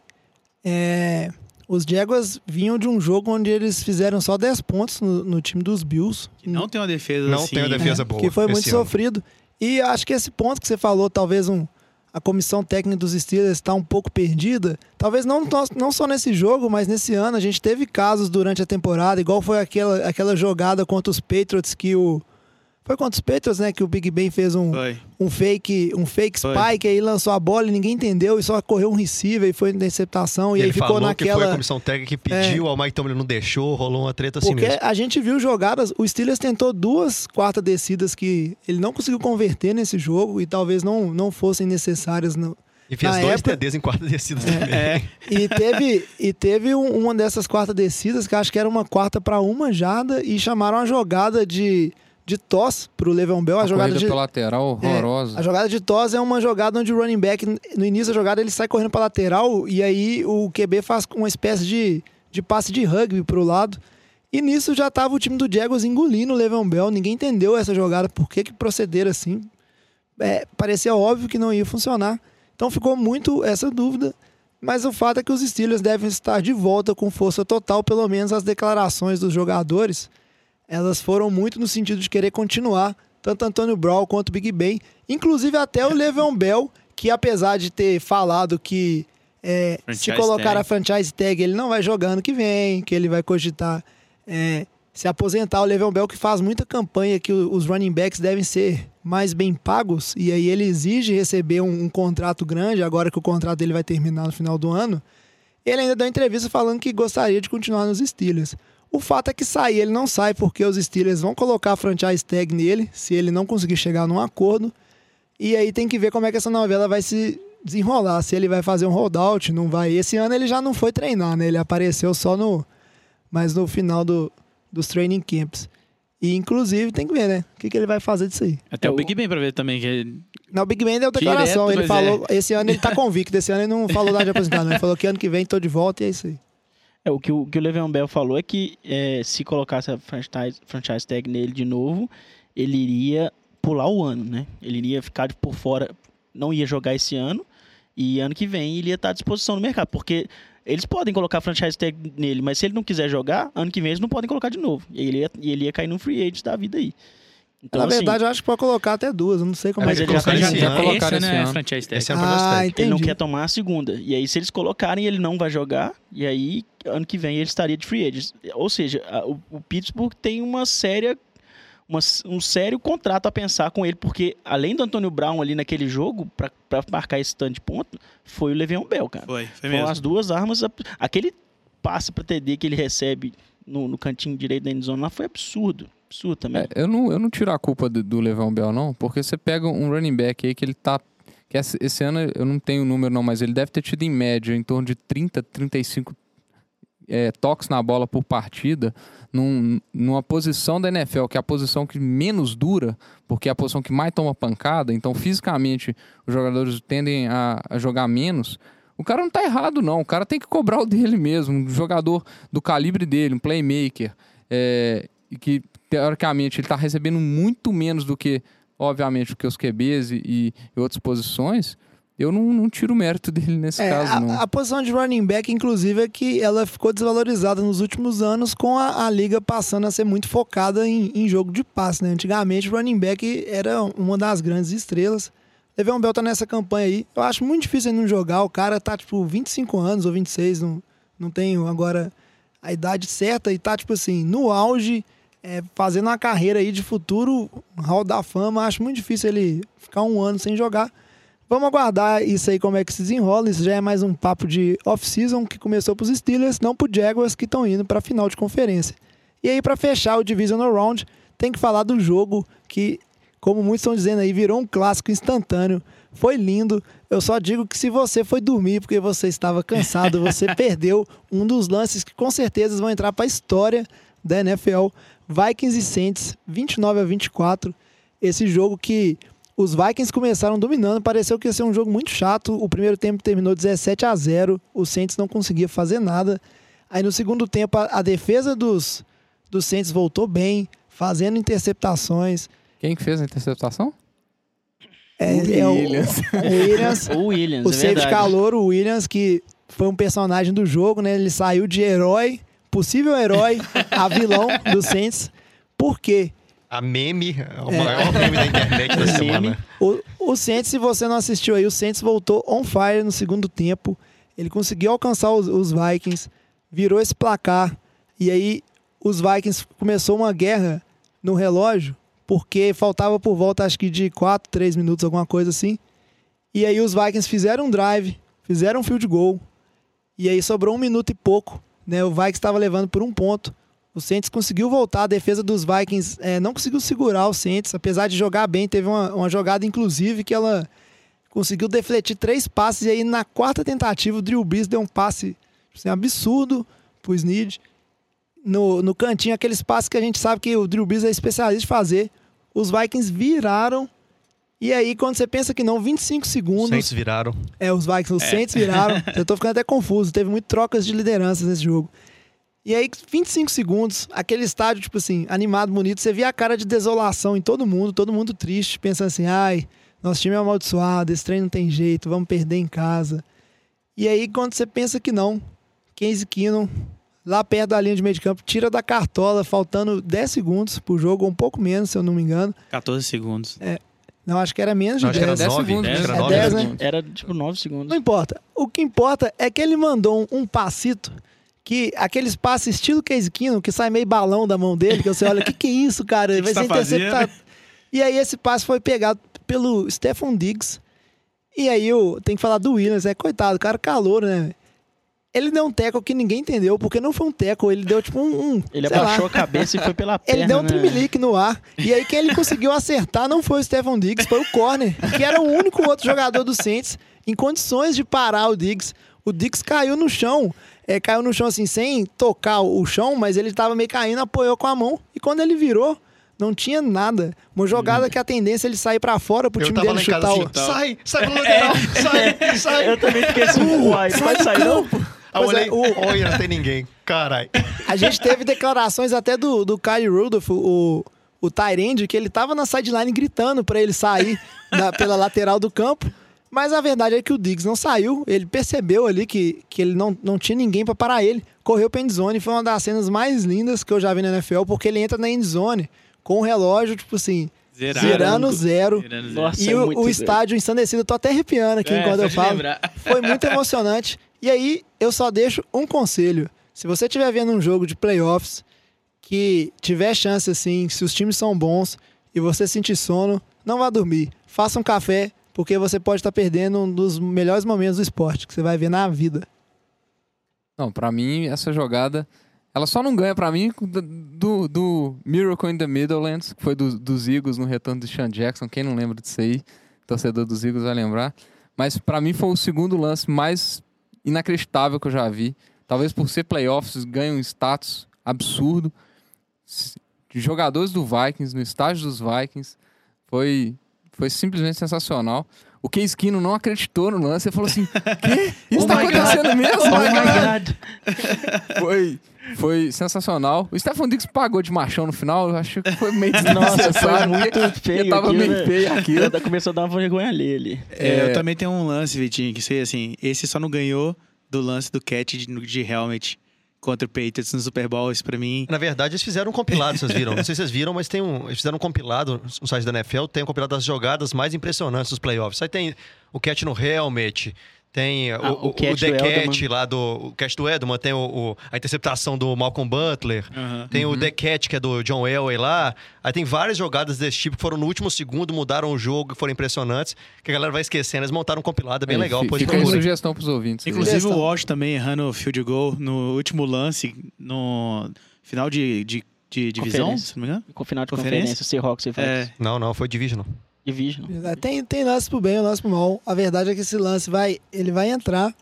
é, os Jaguars vinham de um jogo onde eles fizeram só 10 pontos no, no time dos Bills. Que não tem uma defesa Não assim. tem uma defesa boa. Que foi muito ano. sofrido. E acho que esse ponto que você falou, talvez um, a comissão técnica dos Steelers está um pouco perdida. Talvez não, não só nesse jogo, mas nesse ano a gente teve casos durante a temporada, igual foi aquela, aquela jogada contra os Patriots que o foi contra os Patriots, né? Que o Big Ben fez um, um fake, um fake Foi. spike, aí lançou a bola e ninguém entendeu, e só correu um receiver e foi interceptação, e, aí ele ficou falou que foi a naquela. comissão técnica que pediu, o Mike Tomlin não deixou, rolou uma treta assim Porque mesmo. a gente viu jogadas, o Steelers tentou duas quartas descidas que ele não conseguiu converter nesse jogo e talvez não, não fossem necessárias. No, E fez na dois época- TDs em quarta descida também. É. e teve, e teve um- uma dessas quartas descidas que acho que era uma quarta para uma jarda e chamaram a jogada de, de toss pro Le'Veon Bell. A, A jogada de, lateral é, horrorosa. a jogada de toss é uma jogada onde o running back, no início da jogada, ele sai correndo para lateral e aí o QB faz uma espécie de, de passe de rugby pro lado. E nisso já tava o time do Jaguars engolindo o Le'Veon Bell. Ninguém entendeu essa jogada, por que, que procederam assim. É, parecia óbvio que não ia funcionar. Então ficou muito essa dúvida. Mas o fato é que os Steelers devem estar de volta com força total, pelo menos as declarações dos jogadores. Elas foram muito no sentido de querer continuar, tanto Antônio Brown quanto o Big Ben. Inclusive até o Le'Veon Bell, que apesar de ter falado que é, se colocar tag. a franchise tag, ele não vai jogar ano que vem, que ele vai cogitar é, se aposentar. O Le'Veon Bell que faz muita campanha que os running backs devem ser mais bem pagos, e aí ele exige receber um, um contrato grande, agora que o contrato dele vai terminar no final do ano. Ele ainda deu entrevista falando que gostaria de continuar nos Steelers. O fato é que sair ele não sai porque os Steelers vão colocar a franchise tag nele se ele não conseguir chegar num acordo. E aí tem que ver como é que essa novela vai se desenrolar. Se ele vai fazer um holdout, não vai. Esse ano ele já não foi treinar, né? Ele apareceu só no. Mas no final do, dos training camps. E inclusive tem que ver, né? O que, que ele vai fazer disso aí. Até o Big Ben pra ver também. Que... Não, o Big Ben deu declaração. Direto, ele falou. Esse ano ele tá convicto. Esse ano ele não falou nada de aposentar, não. Ele falou que ano que vem tô de volta e é isso aí. É, o que o, que o Le'Veon Bell falou é que é, se colocasse a franchise, franchise tag nele de novo, ele iria pular o ano, né? Ele iria ficar de por fora, não ia jogar esse ano, e ano que vem ele ia estar à disposição no mercado, porque eles podem colocar a franchise tag nele, mas se ele não quiser jogar, ano que vem eles não podem colocar de novo. E ele ia, ele ia cair no free agent da vida aí. Então, Na assim, verdade, eu acho que pode colocar até duas. Eu não sei como Mas é que ele já colocaram tá- esse já ano. colocaram Esse esse né, ano. franchise tag. Esse ano Ah, entendi. ele não quer tomar a segunda. E aí, se eles colocarem, ele não vai jogar. E aí, ano que vem, ele estaria de free agent. Ou seja, a- o, o Pittsburgh tem uma séria. uma- um sério contrato a pensar com ele, porque além do Antônio Brown ali naquele jogo, pra pra marcar esse tanto de ponto, foi o Le'Veon Bell, cara. Foi, foi Foram mesmo. as duas armas. Aquele passe pra TD que ele recebe no, no cantinho direito da endzone lá foi absurdo. Absurdo também. É, eu, não, eu não tiro a culpa do, do Le'Veon Bell, não, porque você pega um running back aí que ele tá. Que esse, ano eu não tenho o número, não, mas ele deve ter tido em média em torno de 30, 35 é, toques na bola por partida, num, numa posição da NFL, que é a posição que menos dura, porque é a posição que mais toma pancada, então fisicamente os jogadores tendem a, a jogar menos. O cara não tá errado, não. O cara tem que cobrar o dele mesmo. Um jogador do calibre dele, um playmaker, é, que teoricamente ele tá recebendo muito menos do que, obviamente, do que os QBs e, e outras posições. Eu não, não tiro o mérito dele nesse É, caso, a, não. a posição de running back, inclusive, é que ela ficou desvalorizada nos últimos anos com a, a liga passando a ser muito focada em, em jogo de passe. Né? Antigamente, o running back era uma das grandes estrelas. Le'Veon Bell tá nessa campanha aí. Eu acho muito difícil ele não jogar. O cara tá, tipo, 25 anos ou 26, não, não tenho agora a idade certa, e tá, tipo assim, no auge, é, fazendo uma carreira aí de futuro, hall da fama. Acho muito difícil ele ficar um ano sem jogar. Vamos aguardar isso aí como é que se desenrola. Isso já é mais um papo de off-season que começou para os Steelers, não para Jaguars que estão indo para a final de conferência. E aí para fechar o divisional round, tem que falar do jogo que, como muitos estão dizendo aí, virou um clássico instantâneo. Foi lindo. Eu só digo que se você foi dormir porque você estava cansado, você perdeu um dos lances que com certeza vão entrar para a história da NFL. Vikings e Saints, 29 a 24. Esse jogo que os Vikings começaram dominando, pareceu que ia ser um jogo muito chato. O primeiro tempo terminou 17 a 0. O Saints não conseguia fazer nada. Aí no segundo tempo a, a defesa dos dos Saints voltou bem, fazendo interceptações. Quem que fez a interceptação? É, O é o- Williams. o Williams, O Williams, o é safety calor, o Williams, que foi um personagem do jogo, né? Ele saiu de herói, possível herói, a vilão do Saints. Por quê? A meme, é o maior meme da internet da semana. O, o Saints, se você não assistiu aí, o Saints voltou on fire no segundo tempo. Ele conseguiu alcançar os, os Vikings, virou esse placar. E aí os Vikings começou uma guerra no relógio, porque faltava por volta, acho que de 4, 3 minutos, alguma coisa assim. E aí os Vikings fizeram um drive, fizeram um field goal. E aí sobrou um minuto e pouco. Né? O Vikings estava levando por um ponto. O Saints conseguiu voltar, a defesa dos Vikings eh, não conseguiu segurar o Saints, apesar de jogar bem. Teve uma, uma jogada, inclusive, que ela conseguiu defletir três passes. E aí, na quarta tentativa, o Drew Brees deu um passe assim, absurdo pro Snead. No, no cantinho, aqueles passes que a gente sabe que o Drew Brees é especialista em fazer. Os Vikings viraram. E aí, quando você pensa que não, 25 segundos. Saints viraram. É, os Vikings, os Saints viraram. Eu tô ficando até confuso. Teve muito trocas de lideranças nesse jogo. E aí, 25 segundos, aquele estádio, tipo assim, animado, bonito. Você via a cara de desolação em todo mundo, todo mundo triste, pensando assim: ai, nosso time é amaldiçoado, esse trem não tem jeito, vamos perder em casa. E aí, quando você pensa que não, Case Keenum, lá perto da linha de meio de campo, tira da cartola, faltando 10 segundos pro jogo, ou um pouco menos, se eu não me engano. 14 segundos. Não, acho que era menos de Não, acho que era 10. 9. segundos, Acho que né? era É 9 10, né? segundos. Era tipo 9 segundos. Não importa. O que importa é que ele mandou um, um passito que aqueles passes estilo Case Keenum, que sai meio balão da mão dele, que você olha, o que, que é isso, cara? Ele que vai ser tá fazendo? interceptado. E aí esse passe foi pegado pelo Stephon Diggs. E aí eu tenho que falar do Williams, é coitado, o cara calor, né? Ele deu um teco que ninguém entendeu, porque não foi um teco, ele deu tipo um. um Ele sei lá, abaixou a cabeça e foi pela perna. ele deu um né? trimelique no ar. E aí quem ele conseguiu acertar não foi o Stephon Diggs, foi o corner, que era o único outro jogador do Saints em condições de parar o Diggs. O Diggs caiu no chão. É, caiu no chão assim, sem tocar o chão, mas ele tava meio caindo, apoiou com a mão. E quando ele virou, não tinha nada. Uma jogada que a tendência é ele sair pra fora pro Eu time dele chutar o. assim, sai, sai pro lateral, sai, sai. Eu também fiquei assim, uai, vai sair não? Aí é, olhei, o- olha, não tem ninguém. Caralho. A gente teve declarações até do, do Kyle Rudolph, o, o Tyrande, que ele tava na sideline gritando pra ele sair da- pela lateral do campo. Mas a verdade é que o Diggs não saiu. Ele percebeu ali que, que ele não, não tinha ninguém pra parar ele. Correu pra endzone. Foi uma das cenas mais lindas que eu já vi na NFL, porque ele entra na endzone com o relógio, tipo assim, Zerado. zerando zero. Zerando zero. Nossa, E é o, muito o estádio ensandecido, eu tô até arrepiando aqui É, enquanto eu falo. lembrar. Foi muito emocionante. E aí, eu só deixo um conselho. Se você estiver vendo um jogo de playoffs que tiver chance assim, se os times são bons e você sentir sono, não vá dormir. Faça um café, porque você pode estar perdendo um dos melhores momentos do esporte que você vai ver na vida. Não, pra mim, essa jogada. Ela só não ganha pra mim do, do, Miracle in the Middlelands, que foi do- dos Eagles no retorno do Sean Jackson. Quem não lembra disso aí, torcedor dos Eagles vai lembrar. Mas pra mim foi o segundo lance mais inacreditável que eu já vi. Talvez por ser playoffs, ganha um status absurdo. Jogadores do Vikings, no estágio dos Vikings, foi, foi simplesmente sensacional. O Case Keenum não acreditou no lance e falou assim: Quê? Isso Oh tá my God. acontecendo mesmo? Oh my God. Foi, foi sensacional. O Stefan Diggs pagou de machão no final, eu acho que foi meio Nossa, foi desnecessário. muito feio Tava aquilo, meio né? feio aquilo. Já Começou a dar uma vergonha ali. ali. É, eu também tenho um lance, Vitinho, que sei assim, esse só não ganhou do lance do catch de, de helmet contra o Patriots no Super Bowl, isso pra mim... Na verdade, eles fizeram um compilado, vocês viram? Não sei se vocês viram, mas tem um. Eles fizeram um compilado no site da NFL, tem um compilado das jogadas mais impressionantes dos playoffs. Aí tem o catch no helmet, tem o, Ah, o o, o, The Catch Edelman. lá do. O catch do Edelman, tem o, o- a interceptação do Malcolm Butler. Aham. Tem o The Catch, que é do John Elway lá. Aí tem várias jogadas desse tipo que foram no último segundo, mudaram o jogo, foram impressionantes, que a galera vai esquecendo. Eles montaram um compilado, é bem Aí, legal. Fica aí procurem. sugestão pros ouvintes. aí. Inclusive o. Walsh também errando o field goal no último lance, no final de, de, de divisão, se não me engano. Com final de Conferência? conferência, Seahawks e. É, Não, não, foi Divisional. Division. Tem, tem lance pro bem lance pro mal. A verdade é que esse lance vai, ele vai entrar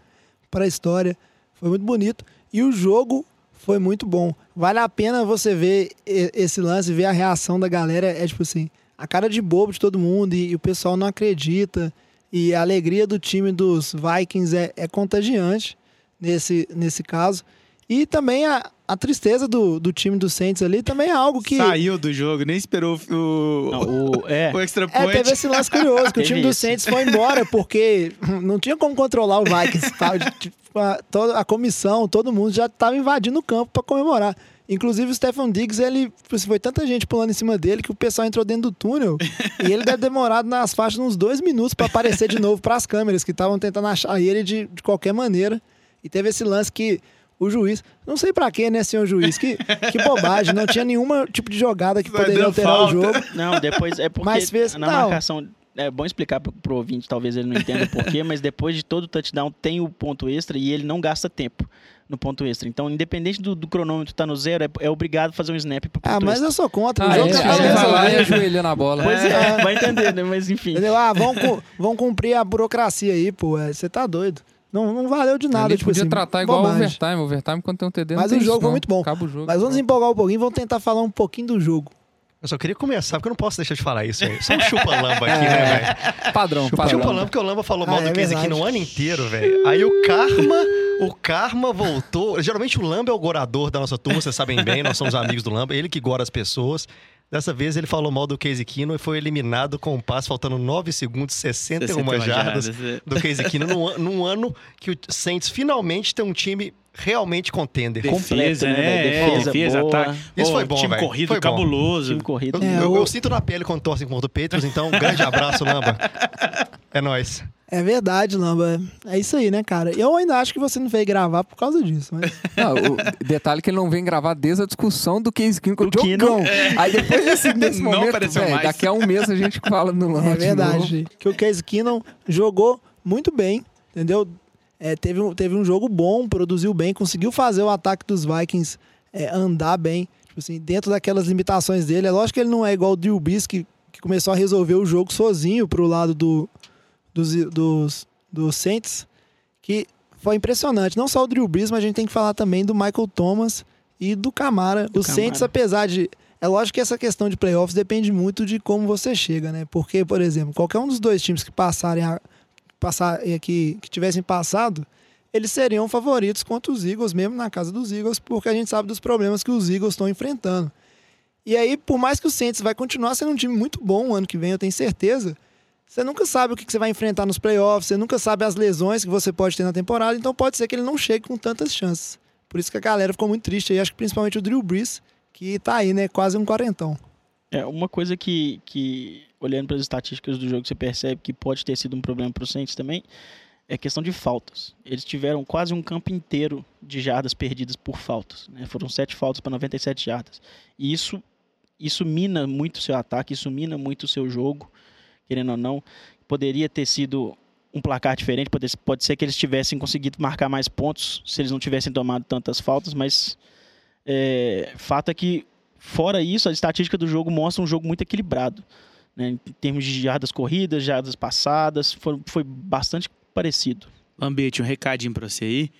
para a história. Foi muito bonito. E o jogo foi muito bom. Vale a pena você ver esse lance, ver a reação da galera. É tipo assim, a cara de bobo de todo mundo e, e o pessoal não acredita. E a alegria do time dos Vikings é, é contagiante nesse, nesse caso. E também a, a tristeza do, do time do Saints ali também é algo que. Saiu do jogo, nem esperou o, Não, o, é, o extra É, point. teve esse lance curioso, que o time do. Saints foi embora porque não tinha como controlar o Vikings. Tá? Tipo, a, toda a comissão, todo mundo já estava invadindo o campo para comemorar. Inclusive o Stefan Diggs, ele assim, foi tanta gente pulando em cima dele que o pessoal entrou dentro do túnel e ele deve ter demorado nas faixas uns dois minutos para aparecer de novo para as câmeras que estavam tentando achar ele de, de qualquer maneira. E teve esse lance que o juiz, não sei pra quê, né, senhor juiz? Que, que bobagem, não tinha nenhum tipo de jogada que Vai poderia alterar falta. o jogo. Não, depois é porque Mas fez- na não. marcação. É bom explicar pro, pro ouvinte, talvez ele não entenda o porquê, mas depois de todo o touchdown tem o ponto extra e ele não gasta tempo no ponto extra. Então, independente do, do cronômetro estar no zero, é, é obrigado a fazer um snap pro ponto Ah, mas extra. eu sou contra. o Ah, jogo tá ele vai lá e resolvido. ajoelha na bola. Pois é, vai entender, né? Mas enfim. Entendeu? Ah, vão, vão cumprir a burocracia aí, pô. é, Você tá doido. Não, não valeu de nada, Ele tipo podia assim, tratar igual o bobagem. overtime. Overtime, quando tem um TD, Mas o jogo foi muito bom. Acaba o jogo. Mas vamos empolgar um pouquinho, vamos tentar falar um pouquinho do jogo. Eu só queria começar, porque eu não posso deixar de falar isso, velho. Só um chupa-lamba aqui, né, velho? Padrão, padrão. Chupa-lamba, porque o Lamba falou mal Ah, do é Case aqui verdade. no ano inteiro, velho. Aí o Karma, o Karma voltou. Geralmente o Lamba é o gorador da nossa turma, vocês sabem bem, nós somos amigos do Lamba. Ele que gora as pessoas. Dessa vez ele falou mal do Case Kino e foi eliminado com um passe faltando 9 segundos, 61 61 jardas jardas, é. do Case Kino num, num ano que o Saints finalmente tem um time realmente contender. Completo, né, velho? é, Defesa defesa, boa. ataque. Isso Pô, foi bom, Time velho. corrido, Foi cabuloso. Time corrido. Eu, eu- eu sinto na pele quando torcem contra o Patriots, então um grande abraço, Lamba. É nóis. É verdade, Lamba. É isso aí, né, cara? Eu ainda acho que você não veio gravar por causa disso. Mas... Não, o detalhe é que ele não vem gravar desde a discussão do Case Kino com o. Diogão. Aí depois desse, desse Não momento, mais. daqui a um mês a gente fala no Lamba É de novo. verdade. Que o Case Keenum jogou muito bem, entendeu? É, teve, um, teve um jogo bom, produziu bem, conseguiu fazer o ataque dos Vikings é, andar bem, tipo assim, dentro daquelas limitações dele. É lógico que ele não é igual o Drew Brees, que, que começou a resolver o jogo sozinho pro lado do, dos, dos, dos Saints, que foi impressionante. Não só o Drew Brees, mas a gente tem que falar também do Michael Thomas e do Camara. Do Os Saints, Camara. apesar de é lógico que essa questão de playoffs depende muito de como você chega, né? Porque, por exemplo, qualquer um dos dois times que passarem a, passar, eh, que, que tivessem passado, eles seriam favoritos contra os Eagles, mesmo na casa dos Eagles, porque a gente sabe dos problemas que os Eagles estão enfrentando. E aí, por mais que o Saints vai continuar sendo um time muito bom o ano que vem, eu tenho certeza, você nunca sabe o que você vai enfrentar nos playoffs, você nunca sabe as lesões que você pode ter na temporada, então pode ser que ele não chegue com tantas chances. Por isso que a galera ficou muito triste aí, acho que principalmente o Drew Brees, que tá aí, né, quase um quarentão. É, uma coisa que, que, olhando para as estatísticas do jogo, você percebe que pode ter sido um problema para o Saints também, é questão de faltas. Eles tiveram quase um campo inteiro de jardas perdidas por faltas. né? Foram sete faltas para 97 jardas. E isso, isso mina muito o seu ataque, isso mina muito o seu jogo, querendo ou não. Poderia ter sido um placar diferente, pode, pode ser que eles tivessem conseguido marcar mais pontos se eles não tivessem tomado tantas faltas, mas é, fato é que, fora isso, a estatística do jogo mostra um jogo muito equilibrado. né? Em termos de jardas corridas, jardas passadas, foi, foi bastante parecido. Lambete, um recadinho pra você aí.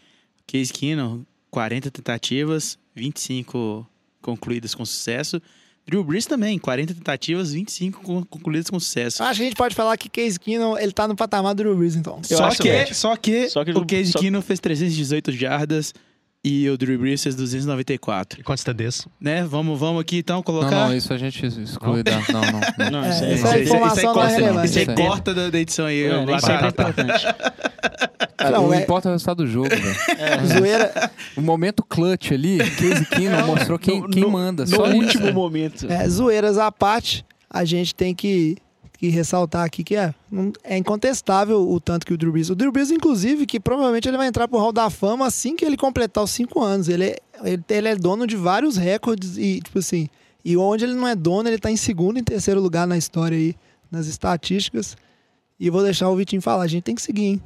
Case Keenum, 40 tentativas, 25 concluídas com sucesso. Drew Brees também, 40 tentativas, 25 con- concluídas com sucesso. Acho que a gente pode falar que Case Keenum, ele tá no patamar do Drew Brees, então. eu só, acho que, que- só que só que o Case só- Keenum fez 318 jardas e o Drew Brees fez 294. E quantos TDs? Né? Vamos, vamos aqui então Não, colocar... não, isso a gente exclui da... Não, não. não. Não, É, isso aí- isso não é corta, isso aí Isso aí. corta da, da edição aí. É, sempre é importante. Ah, não, não é- importa o resultado do jogo, velho. É, Zoeira, O momento clutch ali, Case Keenum mostrou quem, No- quem no- manda. no Só isso, último momento. é, zoeiras à parte, a gente tem que, que ressaltar aqui que é, é incontestável o tanto que o Drew Brees... O Drew Brees, inclusive, que provavelmente ele vai entrar pro Hall da Fama assim que ele completar os cinco anos. Ele é, ele, ele é dono de vários recordes e, tipo assim... E onde ele não é dono, ele tá em segundo e terceiro lugar na história aí, nas estatísticas. E vou deixar o Vitinho falar. A gente tem que seguir, hein?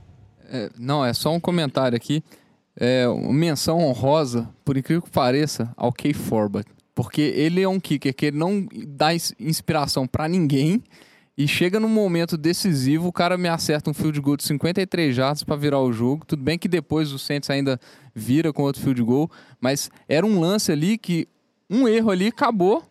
É, não, é só um comentário aqui. É, uma menção honrosa, por incrível que pareça, ao Kay Forbat. Porque ele é um kicker que ele não dá ins- inspiração pra ninguém. E chega num momento decisivo, o cara me acerta um field goal de 53 jardas pra virar o jogo. Tudo bem que depois o Saints ainda vira com outro field goal. Mas era um lance ali que um erro ali acabou.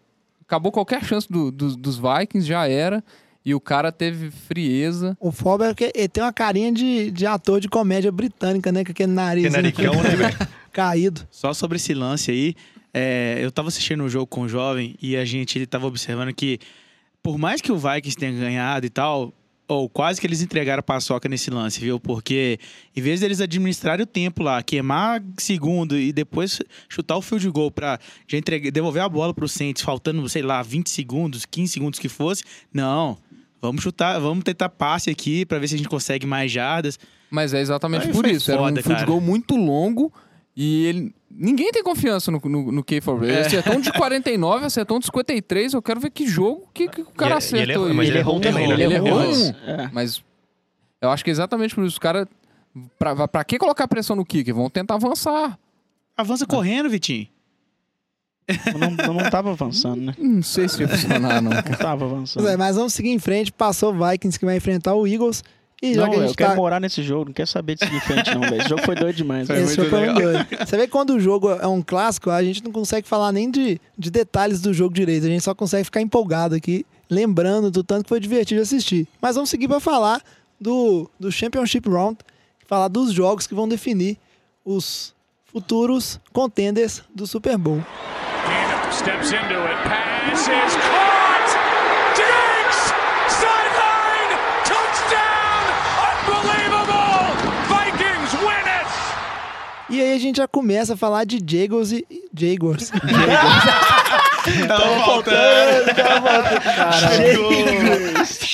Acabou qualquer chance do- do- dos Vikings, já era. E o cara teve frieza. O Forber, que ele tem uma carinha de, de ator de comédia britânica, né? Com aquele nariz Que naricão, né, velho? caído. Só sobre esse lance aí, é, eu tava assistindo um jogo com o jovem e a gente ele tava observando que, por mais que o Vikings tenha ganhado e tal, Ou quase que eles entregaram a paçoca nesse lance, viu? Porque em vez deles administrarem o tempo lá, queimar segundo e depois chutar o field goal pra já entregar, devolver a bola pro Saints, faltando, sei lá, 20 segundos, 15 segundos que fosse, não. Vamos chutar, vamos tentar passe aqui pra ver se a gente consegue mais jardas. Mas é exatamente Aí por isso. Era um foda, field cara. goal muito longo e ele. Ninguém tem confiança no, no, no K4. Ele É. acertou um de 49, acertou um de 53. Eu quero ver que jogo que, que o cara E- e acertou. ele errou- aí. mas ele errou também, né? Ele Ele errou errou, um. É. Mas eu acho que é exatamente por isso. Os caras. Pra, pra que colocar pressão no kicker? Vão tentar avançar. Avança correndo, Vitinho. Não, não, não tava avançando, né? Não sei se ia funcionar, não. Não tava avançando. Pois é, mas vamos seguir em frente. Passou o Vikings que vai enfrentar o Eagles. E Não, que a eu quero tá... morar nesse jogo, não quero saber de seguir frente, não, velho. Esse jogo foi doido demais. Foi. Esse muito foi um legal. doido. Você vê que quando o jogo é um clássico, a gente não consegue falar nem de, de detalhes do jogo direito. A gente só consegue ficar empolgado aqui, lembrando do tanto que foi divertido assistir. Mas vamos seguir para falar do, do Championship Round, falar dos jogos que vão definir os futuros contenders do Super Bowl. Steps into it. Pass E aí a gente já começa a falar de Jaguars e Jaguars. Tava faltando.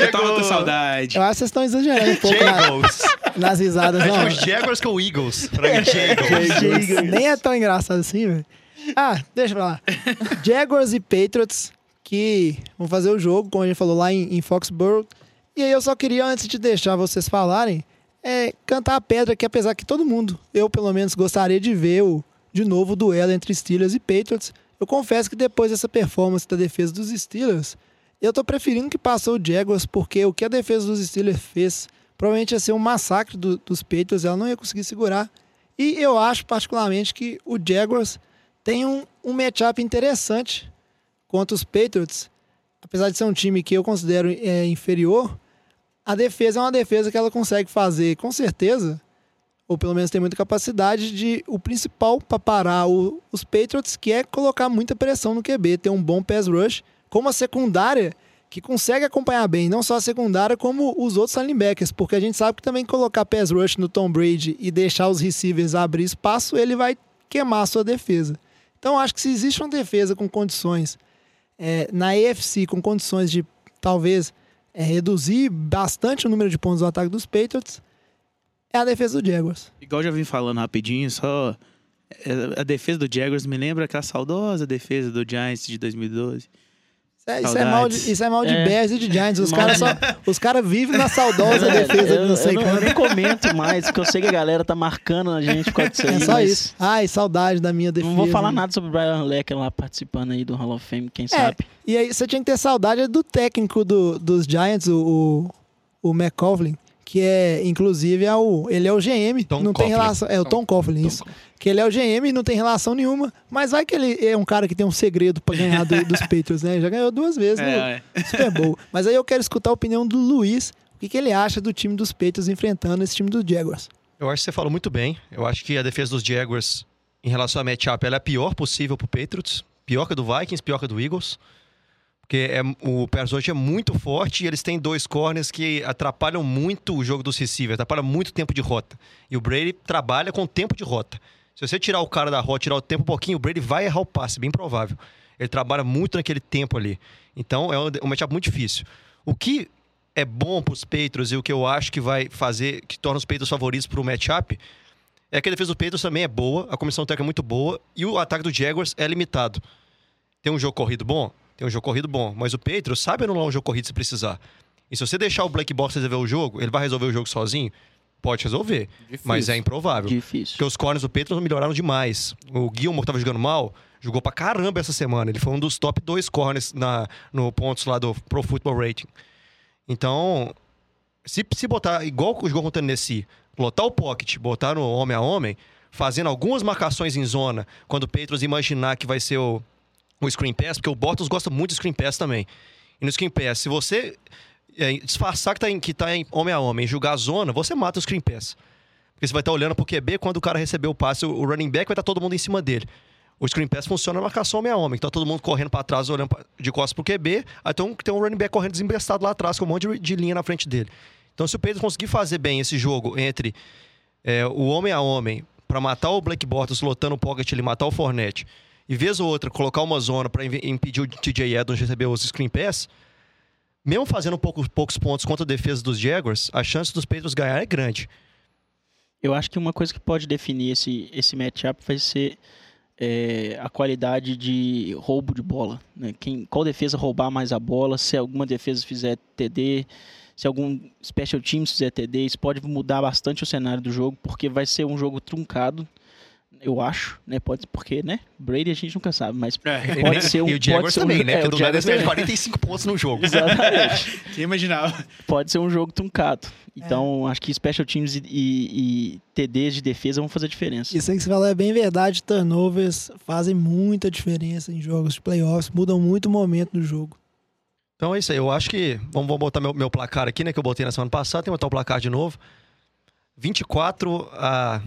Eu tava com saudade. Eu acho que vocês estão exagerando um pouco na- nas risadas, É não. tipo os Jaguars com o Eagles. Pra mim, Jaguars. Nem é tão engraçado assim, velho. Ah, deixa pra lá. Jaguars e Patriots, que vão fazer o jogo, como a gente falou lá em, em Foxborough. E aí eu só queria, antes de deixar vocês falarem, é, cantar a pedra que apesar que todo mundo, eu pelo menos, gostaria de ver o, de novo o duelo entre Steelers e Patriots. Eu confesso que depois dessa performance da defesa dos Steelers, eu tô preferindo que passou o Jaguars, porque o que a defesa dos Steelers fez provavelmente ia ser um massacre do- dos Patriots, ela não ia conseguir segurar. E eu acho particularmente que o Jaguars tem um, um matchup interessante contra os Patriots. Apesar de ser um time que eu considero é, inferior, a defesa é uma defesa que ela consegue fazer, com certeza, ou pelo menos tem muita capacidade de o principal para parar o- os Patriots, que é colocar muita pressão no QB, ter um bom pass rush, com uma secundária que consegue acompanhar bem, não só a secundária, como os outros linebackers, porque a gente sabe que também colocar pass rush no Tom Brady e deixar os receivers abrir espaço, ele vai queimar a sua defesa. Então, acho que se existe uma defesa com condições é, na AFC, com condições de talvez é, reduzir bastante o número de pontos do ataque dos Patriots, é a defesa do Jaguars. Igual já vim falando rapidinho, só. é, A defesa do Jaguars me lembra aquela saudosa defesa do Giants de 2012. Isso é, isso é mal de, isso é mal de É. Bears e de Giants. Os caras cara vivem na saudosa defesa eu, de não sei eu, não, eu nem comento mais, porque eu sei que a galera tá marcando a gente causa disso aí. É só isso. Ai, saudade da minha defesa. Não vou falar nada sobre o Brian Lecker lá participando aí do Hall of Fame, quem É, sabe. e aí você tinha que ter saudade do técnico do, dos Giants, o, o, o que é, inclusive, é o, ele é o GM. Tom não tem Coughlin. relação. É o Tom Coughlin, isso. Que ele é o GM e não tem relação nenhuma. Mas vai que ele é um cara que tem um segredo pra ganhar do- dos Patriots, né? Já ganhou duas vezes no É, é. Super Bowl. Mas aí eu quero escutar a opinião do Luiz. O que, que ele acha do time dos Patriots enfrentando esse time dos Jaguars? Eu acho que você falou muito bem. Eu acho que a defesa dos Jaguars, em relação a matchup, ela é a pior possível pro Patriots. Pior que a do Vikings, pior que a do Eagles. Porque é, o rush é muito forte e eles têm dois corners que atrapalham muito o jogo dos receivers, atrapalham muito o tempo de rota. E o Brady trabalha com tempo de rota. Se você tirar o cara da rota, tirar o tempo um pouquinho, o Brady vai errar o passe, bem provável. Ele trabalha muito naquele tempo ali. Então é um, um matchup muito difícil. O que é bom para os Patriots e o que eu acho que vai fazer, que torna os Patriots favoritos para o matchup, é que a defesa do Patriots também é boa, a comissão técnica é muito boa e o ataque do Jaguars é limitado. Tem um jogo corrido bom? Tem um jogo corrido bom, mas o Patriots sabe anular um jogo corrido se precisar. E se você deixar o Black Box resolver o jogo, ele vai resolver o jogo sozinho? Pode resolver, mas é improvável. Difícil. Porque os corners do Patriots melhoraram demais. O Gilmore, que tava jogando mal, jogou pra caramba essa semana. Ele foi um dos top dois corners na, no pontos lá do Pro Football Rating. Então, se, se botar igual jogou contra o Tennessee, lotar o pocket, botar no homem a homem, fazendo algumas marcações em zona, quando o Patriots imaginar que vai ser o, o screen pass, porque o Bortles gosta muito de screen pass também. E no screen pass, se você é, disfarçar que tá, em, que tá em homem a homem, jogar a zona, você mata o screen pass. Porque você vai estar olhando pro QB, quando o cara receber o passe, o running back vai estar todo mundo em cima dele. O screen pass funciona na marcação homem a homem. Então todo mundo correndo para trás, olhando pra- de costas pro QB. Aí tem um, tem um running back correndo desemprestado lá atrás, com um monte de, de linha na frente dele. Então se o Patriots conseguir fazer bem esse jogo entre é, o homem a homem para matar o Blake Bortles lotando o pocket ali, matar o Fournette, e vez ou outra colocar uma zona para impedir o TJ Edwards de receber os screen pass, mesmo fazendo poucos, poucos pontos contra a defesa dos Jaguars, a chance dos Patriots ganhar é grande. Eu acho que uma coisa que pode definir esse, esse matchup vai ser é, a qualidade de roubo de bola. Né? Quem, qual defesa roubar mais a bola, se alguma defesa fizer TD, se algum special teams fizer TD, isso pode mudar bastante o cenário do jogo, porque vai ser um jogo truncado, eu acho, né? Pode porque, né? Brady a gente nunca sabe, mas pode ser um e o Jaguars pode ser um- também, né? é, Porque o do nada Jaguars eles perdem também. 45 pontos no jogo. Exatamente. Quem imaginava? pode ser um jogo truncado. Então, acho que special teams e, e, e TDs de defesa vão fazer diferença. Isso aí que você falou é bem verdade. Turnovers fazem muita diferença em jogos de playoffs, mudam muito o momento do jogo. Então é isso aí. Eu acho que. Vamos, vamos botar meu, meu placar aqui, né? Que eu botei na semana passada. Tem que botar o placar de novo. 24 a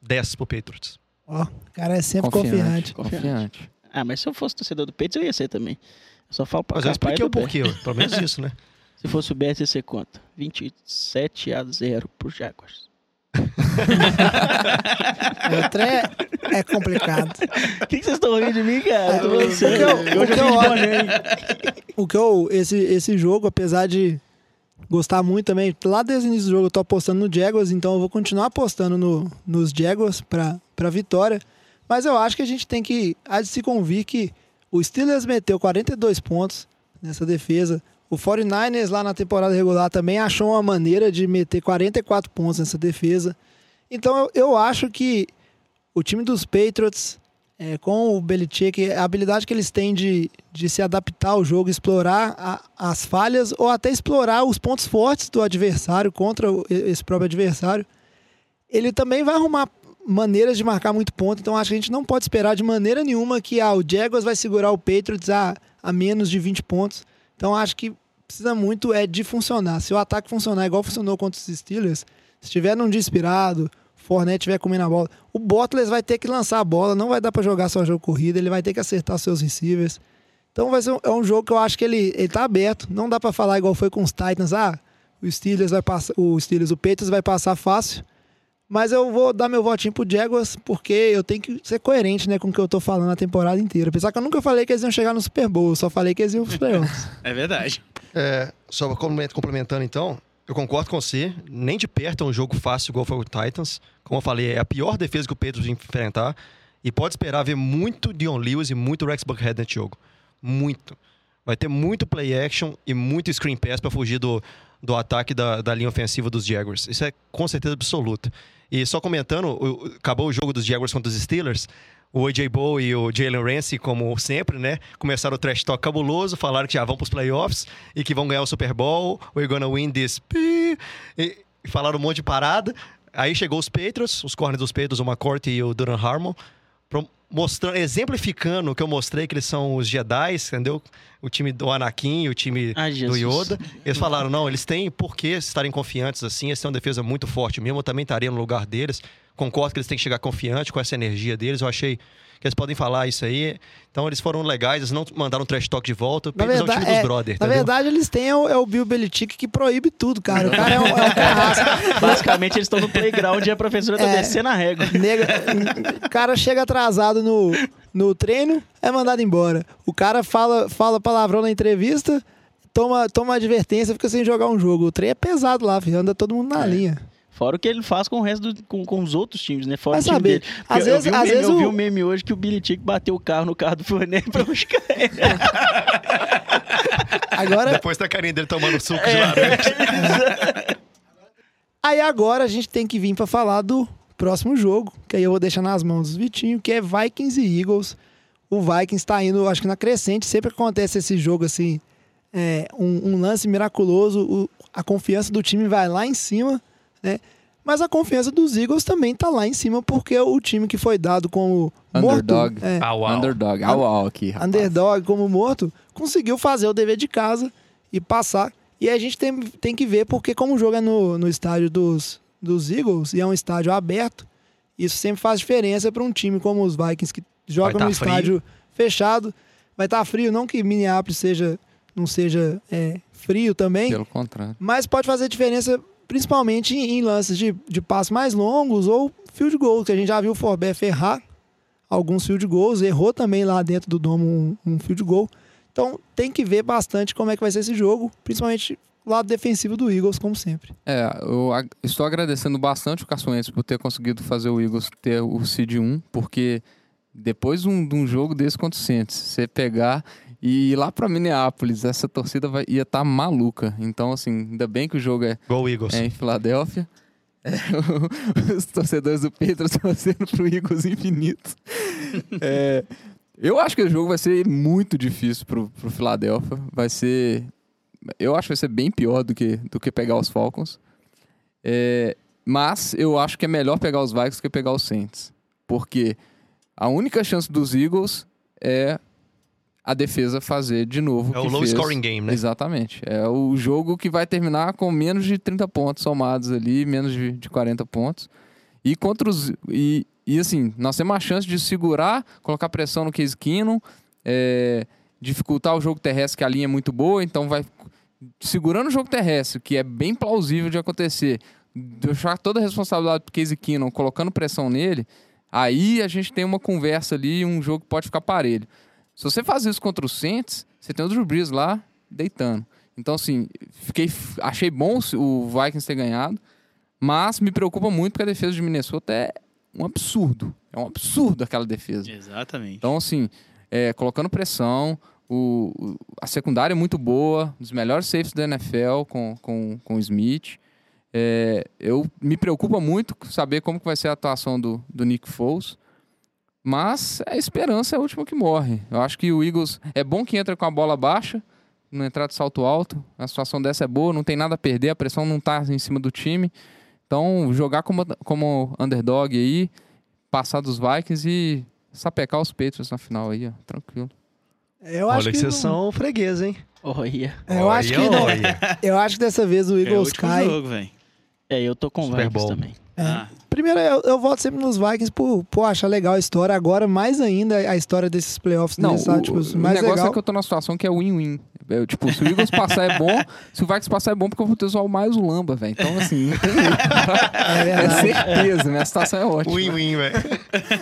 10 pro Patriots. Ó, o cara é sempre confiante. Confiante. Ah, mas se eu fosse torcedor do Peitos, eu ia ser também. Eu só falo pra Mas eu expliquei o porquê, pelo menos isso, né? Se fosse o Bears, ia ser quanto? 27 a 0 pro Jaguars. O trem é, é complicado. O que, que vocês estão rindo de mim, cara? Eu sério. eu- Eu eu-? O que eu. Esse, esse jogo, apesar de gostar muito também, lá desde o início do jogo eu tô apostando no Jaguars, então eu vou continuar apostando no, nos Jaguars pra vitória. Mas eu acho que a gente tem que há de se convir que o Steelers meteu 42 pontos nessa defesa. O 49ers lá na temporada regular também achou uma maneira de meter 44 pontos nessa defesa. Então eu, eu acho que o time dos Patriots, é, com o Belichick, a habilidade que eles têm de, de se adaptar ao jogo, explorar a- as falhas ou até explorar os pontos fortes do adversário contra o- esse próprio adversário, ele também vai arrumar maneiras de marcar muito ponto. Então acho que a gente não pode esperar de maneira nenhuma que ah, o Jaguars vai segurar o Patriots a, a menos de 20 pontos. Então acho que precisa muito é de funcionar. Se o ataque funcionar igual funcionou contra os Steelers, se estiver num dia inspirado, Fournette estiver comendo a bola, o Bottas vai ter que lançar a bola, não vai dar para jogar só jogo corrida, ele vai ter que acertar seus receivers. Então vai ser um, é um jogo que eu acho que ele, ele tá aberto. Não dá para falar igual foi com os Titans, ah, o Steelers vai passar, o Steelers, o Patriots vai passar fácil. Mas eu vou dar meu votinho pro Jaguars porque eu tenho que ser coerente, né, com o que eu tô falando a temporada inteira. Apesar que eu nunca falei que eles iam chegar no Super Bowl, eu só falei que eles iam pros playoffs. É verdade. É, só complement- complementando então, eu concordo com você. Nem de perto é um jogo fácil igual foi o Titans. Como eu falei, é a pior defesa que o Pedro enfrentar. E pode esperar ver muito Dion Lewis e muito Rex Buckhead nesse jogo. Muito. Vai ter muito play action e muito screen pass para fugir do, do ataque da, da linha ofensiva dos Jaguars. Isso é com certeza absoluta. E só comentando, acabou o jogo dos Jaguars contra os Steelers. O AJ Bow e o Jalen Ramsey, como sempre, né? Começaram o trash talk cabuloso, falaram que já vão pros playoffs e que vão ganhar o Super Bowl. We're gonna win this. E, e falaram um monte de parada. Aí chegou os Patriots, os corners dos Patriots, o McCourty e o Duran Harmon, mostrando, exemplificando o que eu mostrei, que eles são os Jedi, entendeu? O time do Anakin, o time Ai, do. Yoda. Eles falaram, não, eles têm por que estarem confiantes assim, eles têm uma defesa muito forte mesmo, eu também estaria no lugar deles. Concordo que eles têm que chegar confiante com essa energia deles, eu achei que eles podem falar isso aí. Então eles foram legais, eles não mandaram trash talk de volta. O Na Patriots é o verdade, time dos é, brothers, na verdade, eles têm é o, é o Bill Belichick que proíbe tudo, cara. O cara é um, é um carrasco. Basicamente, eles estão no playground e a professora tá É. descendo a régua. Nega- o cara chega atrasado no, no treino, é mandado embora. O cara fala, fala palavrão na entrevista, toma, toma advertência, fica sem jogar um jogo. O trem é pesado lá, filho, anda todo mundo na linha. Fora o que ele faz com o resto do, com, com os outros times, né? Fora Vai o time saber. dele. Às eu, vezes- eu vi um às meme, vezes eu vi o- um meme hoje que o Billy Tick bateu o carro no carro do Fournette pra buscar ele. Agora, Depois da carinha dele tomando suco de É. laranja. aí agora a gente tem que vir pra falar do próximo jogo, que aí eu vou deixar nas mãos dos Vitinho, que é Vikings e Eagles. O Vikings tá indo, acho que na crescente, sempre que acontece esse jogo assim, é, um, um lance miraculoso, o- a confiança do time vai lá em cima, né? Mas a confiança dos Eagles também tá lá em cima, porque o time que foi dado como Underdog. morto, é, Au, au. Underdog. Au, au aqui, rapaz. underdog como morto, conseguiu fazer o dever de casa e passar. E a gente tem, tem que ver, porque como o jogo é no, no estádio dos, dos Eagles, e é um estádio aberto, isso sempre faz diferença para um time como os Vikings, que joga Vai no tá frio. estádio fechado. Vai estar frio, não que Minneapolis seja, não seja é, frio também, Pelo contrário. mas pode fazer diferença principalmente em, lances de, de passos mais longos ou field goal, que a gente já viu o Forbeck errar alguns field goals, errou também lá dentro do domo um, um field goal. Então tem que ver bastante como é que vai ser esse jogo, principalmente lado defensivo do Eagles, como sempre. É, eu ag- estou agradecendo bastante o Caçoense por ter conseguido fazer o Eagles ter o seed 1, porque depois de um, de um jogo desse contra o Saints, você pegar e lá pra Minneapolis, essa torcida vai, ia estar maluca. Então, assim, ainda bem que o jogo é, Gol Eagles. é em Filadélfia. É, os torcedores do Patriots torcendo pro Eagles infinito. É, eu acho que o jogo vai ser muito difícil pro, pro Philadelphia. Vai ser. Eu acho que vai ser bem pior do que, do que pegar os Falcons. É, mas eu acho que é melhor pegar os Vikings que pegar os Saints. Porque a única chance dos Eagles é a defesa fazer de novo. É o low fez. scoring game, né? Exatamente. É o jogo que vai terminar com menos de 30 pontos somados ali, menos de, de 40 pontos. E contra os. E, e assim, nós temos a chance de segurar, colocar pressão no Case Keenum, é, dificultar o jogo terrestre, que a linha é muito boa, então vai. Segurando o jogo terrestre, que é bem plausível de acontecer, deixar toda a responsabilidade pro Case Keenum, colocando pressão nele, aí a gente tem uma conversa ali, um jogo que pode ficar parelho. Se você faz isso contra o Saints, você tem o Drew Brees lá deitando. Então, assim, fiquei, achei bom o Vikings ter ganhado, mas me preocupa muito porque a defesa de Minnesota é um absurdo. É um absurdo aquela defesa. Exatamente. Então, assim, é, colocando pressão, o, o- a secundária é muito boa, um dos melhores safes da NFL com, com, com o Smith. É, eu me preocupa muito saber como que vai ser a atuação do, do Nick Foles. Mas a esperança é a última que morre. Eu acho que o Eagles é bom que entra com a bola baixa, não entrar de salto alto. A situação dessa é boa, não tem nada a perder, a pressão não tá em cima do time. Então, jogar como, como underdog aí, passar dos Vikings e sapecar os Patriots na final aí, ó. Tranquilo. Eu acho Olha que que, vocês não- são freguês, hein? Olha. É, eu acho que. Eu acho que dessa vez o É o Eagles cai. jogo. É, eu tô com o Super Vikings Bowl. também. É. Ah. Primeiro, eu, eu voto sempre nos Vikings por, por achar legal a história. Agora, mais ainda, a história desses playoffs Não, deles, o, Tipo, o mais negócio legal. é que eu tô numa situação que é win-win. Eu, tipo, se o Eagles passar é bom, se o Vikings passar é bom porque eu vou ter só o mais o Lamba, velho. Então, assim, não tem jeito. É é certeza, minha situação é ótima. Win-win, velho.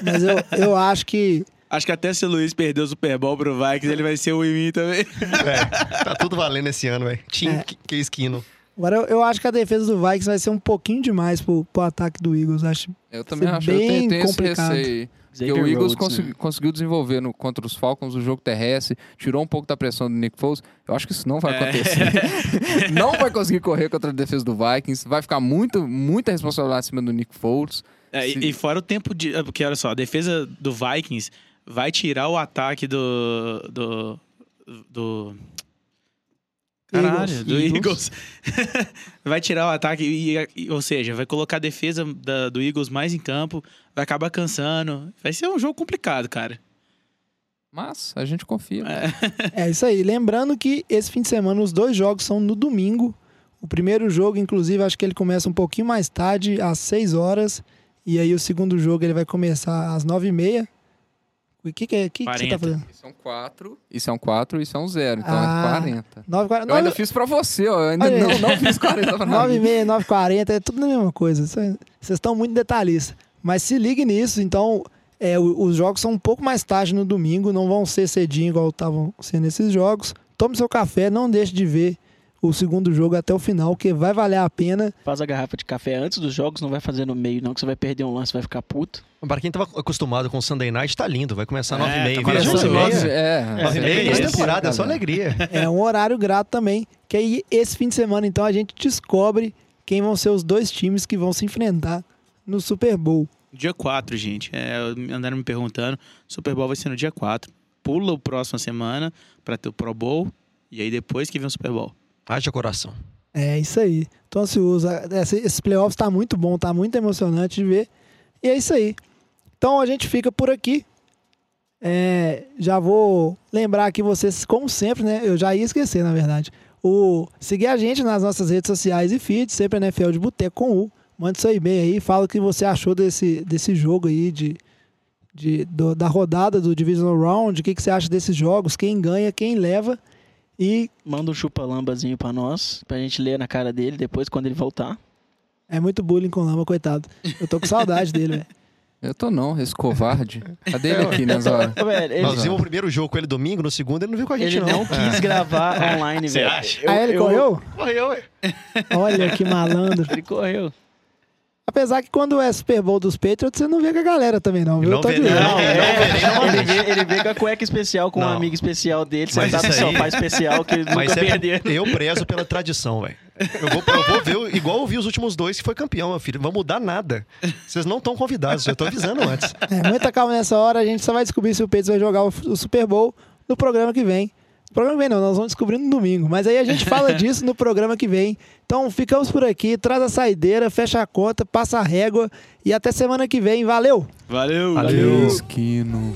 Mas eu, eu acho que. Acho que até se o Luiz perder o Super Bowl pro Vikings, ele vai ser o win também. É, tá tudo valendo esse ano, velho. Team É. que esquino. Agora, eu, eu acho que a defesa do Vikings vai ser um pouquinho demais pro, pro ataque do Eagles. Acho Eu também acho, eu bem tenho, tenho esse complicado. receio. Porque o Eagles Rhodes, consegui- né? conseguiu desenvolver no- contra os Falcons o jogo terrestre, tirou um pouco da pressão do Nick Foles. Eu acho que isso não vai É. acontecer. não vai conseguir correr contra a defesa do Vikings. Vai ficar muito, muita responsabilidade em cima do Nick Foles. É, e- Se- e fora o tempo de. é, Porque olha só, a defesa do Vikings vai tirar o ataque do. do. do. Caralho, Eagles. do Eagles. vai tirar o ataque, e, e- ou seja, vai colocar a defesa da- do Eagles mais em campo, vai acabar cansando. Vai ser um jogo complicado, cara. Mas a gente confia. É isso aí. Lembrando que esse fim de semana os dois jogos são no domingo. O primeiro jogo, inclusive, acho que ele começa um pouquinho mais tarde, às 6 horas. E aí o segundo jogo ele vai começar às 9h30. O que, que, é, que, que você 40. tá fazendo? Isso é um 4, isso é um 4 isso é um 0. Então Ah, é 40. 9h40. Eu ainda fiz pra você, ó. Eu ainda Olha não, não fiz 40 pra nada. 9h30, 9h40, é tudo a mesma coisa. É- Vocês estão muito detalhistas. Mas se ligue nisso, então é, os jogos são um pouco mais tarde no domingo, não vão ser cedinho igual estavam sendo esses jogos. Tome seu café, não deixe de ver o segundo jogo até o final, que vai valer a pena. Faz a garrafa de café antes dos jogos, não vai fazer no meio, não, que você vai perder um lance, vai ficar puto. Pra quem tava acostumado com o Sunday Night, tá lindo. Vai começar É, 9h30. tá vira maravilhoso. 11h30. É, 9h30, é, é, é, temporada, é só galera. alegria. É um horário grato também. Que aí, esse fim de semana, então, a gente descobre quem vão ser os dois times que vão se enfrentar no Super Bowl. Dia 4, gente. É, andaram me perguntando. Super Bowl vai ser no dia 4. Pula o próxima semana pra ter o Pro Bowl. E aí depois que vem o Super Bowl. Haja coração. É isso aí. Tô ansioso. Esse, esse playoffs tá muito bom, tá muito emocionante de ver. E é isso aí. Então a gente fica por aqui. É, já vou lembrar que vocês, como sempre, né? Eu já ia esquecer, na verdade. O, seguir a gente nas nossas redes sociais e feeds, sempre NFL de Boteco com U. Mande seu e-mail aí, fala o que você achou desse, desse jogo aí de, de, do- da rodada do Divisional Round. O que, que você acha desses jogos? Quem ganha, quem leva? E Manda um chupa-lambazinho pra nós, pra gente ler na cara dele depois quando ele voltar. é muito bullying com o Lama, coitado. Eu tô com saudade dele, velho. Eu tô não, esse covarde. Cadê ele aqui nessa hora? Ô, velho, ele, Nós fizemos o primeiro jogo com ele domingo, no segundo ele não viu com a gente, ele não quis gravar online, Você velho. acha? Eu- Aí ele eu- correu? Correu, ué. Olha que malandro. Ele correu. Apesar que quando é Super Bowl dos Patriots, você não vê com a galera também, não, viu? Não Eu tô vê, não. Não, é, novamente. ele, vê, ele vê com a cueca especial, com um Não. amigo especial dele, Mas sentado no sofá especial que ele Mas nunca é, perdeu. eu prezo pela tradição, velho. Eu vou, eu vou ver, igual eu vi os últimos dois que foi campeão, meu filho. Não vai mudar nada. Vocês não estão convidados, eu tô avisando antes. É, muita calma nessa hora, a gente só vai descobrir se o Patriots vai jogar o, o Super Bowl no programa que vem. Programa que vem não, nós vamos descobrir no domingo. Mas aí a gente fala disso no programa que vem. Então ficamos por aqui, traz a saideira, fecha a conta, passa a régua e até semana que vem. Valeu! Valeu. Valeu. Esquino.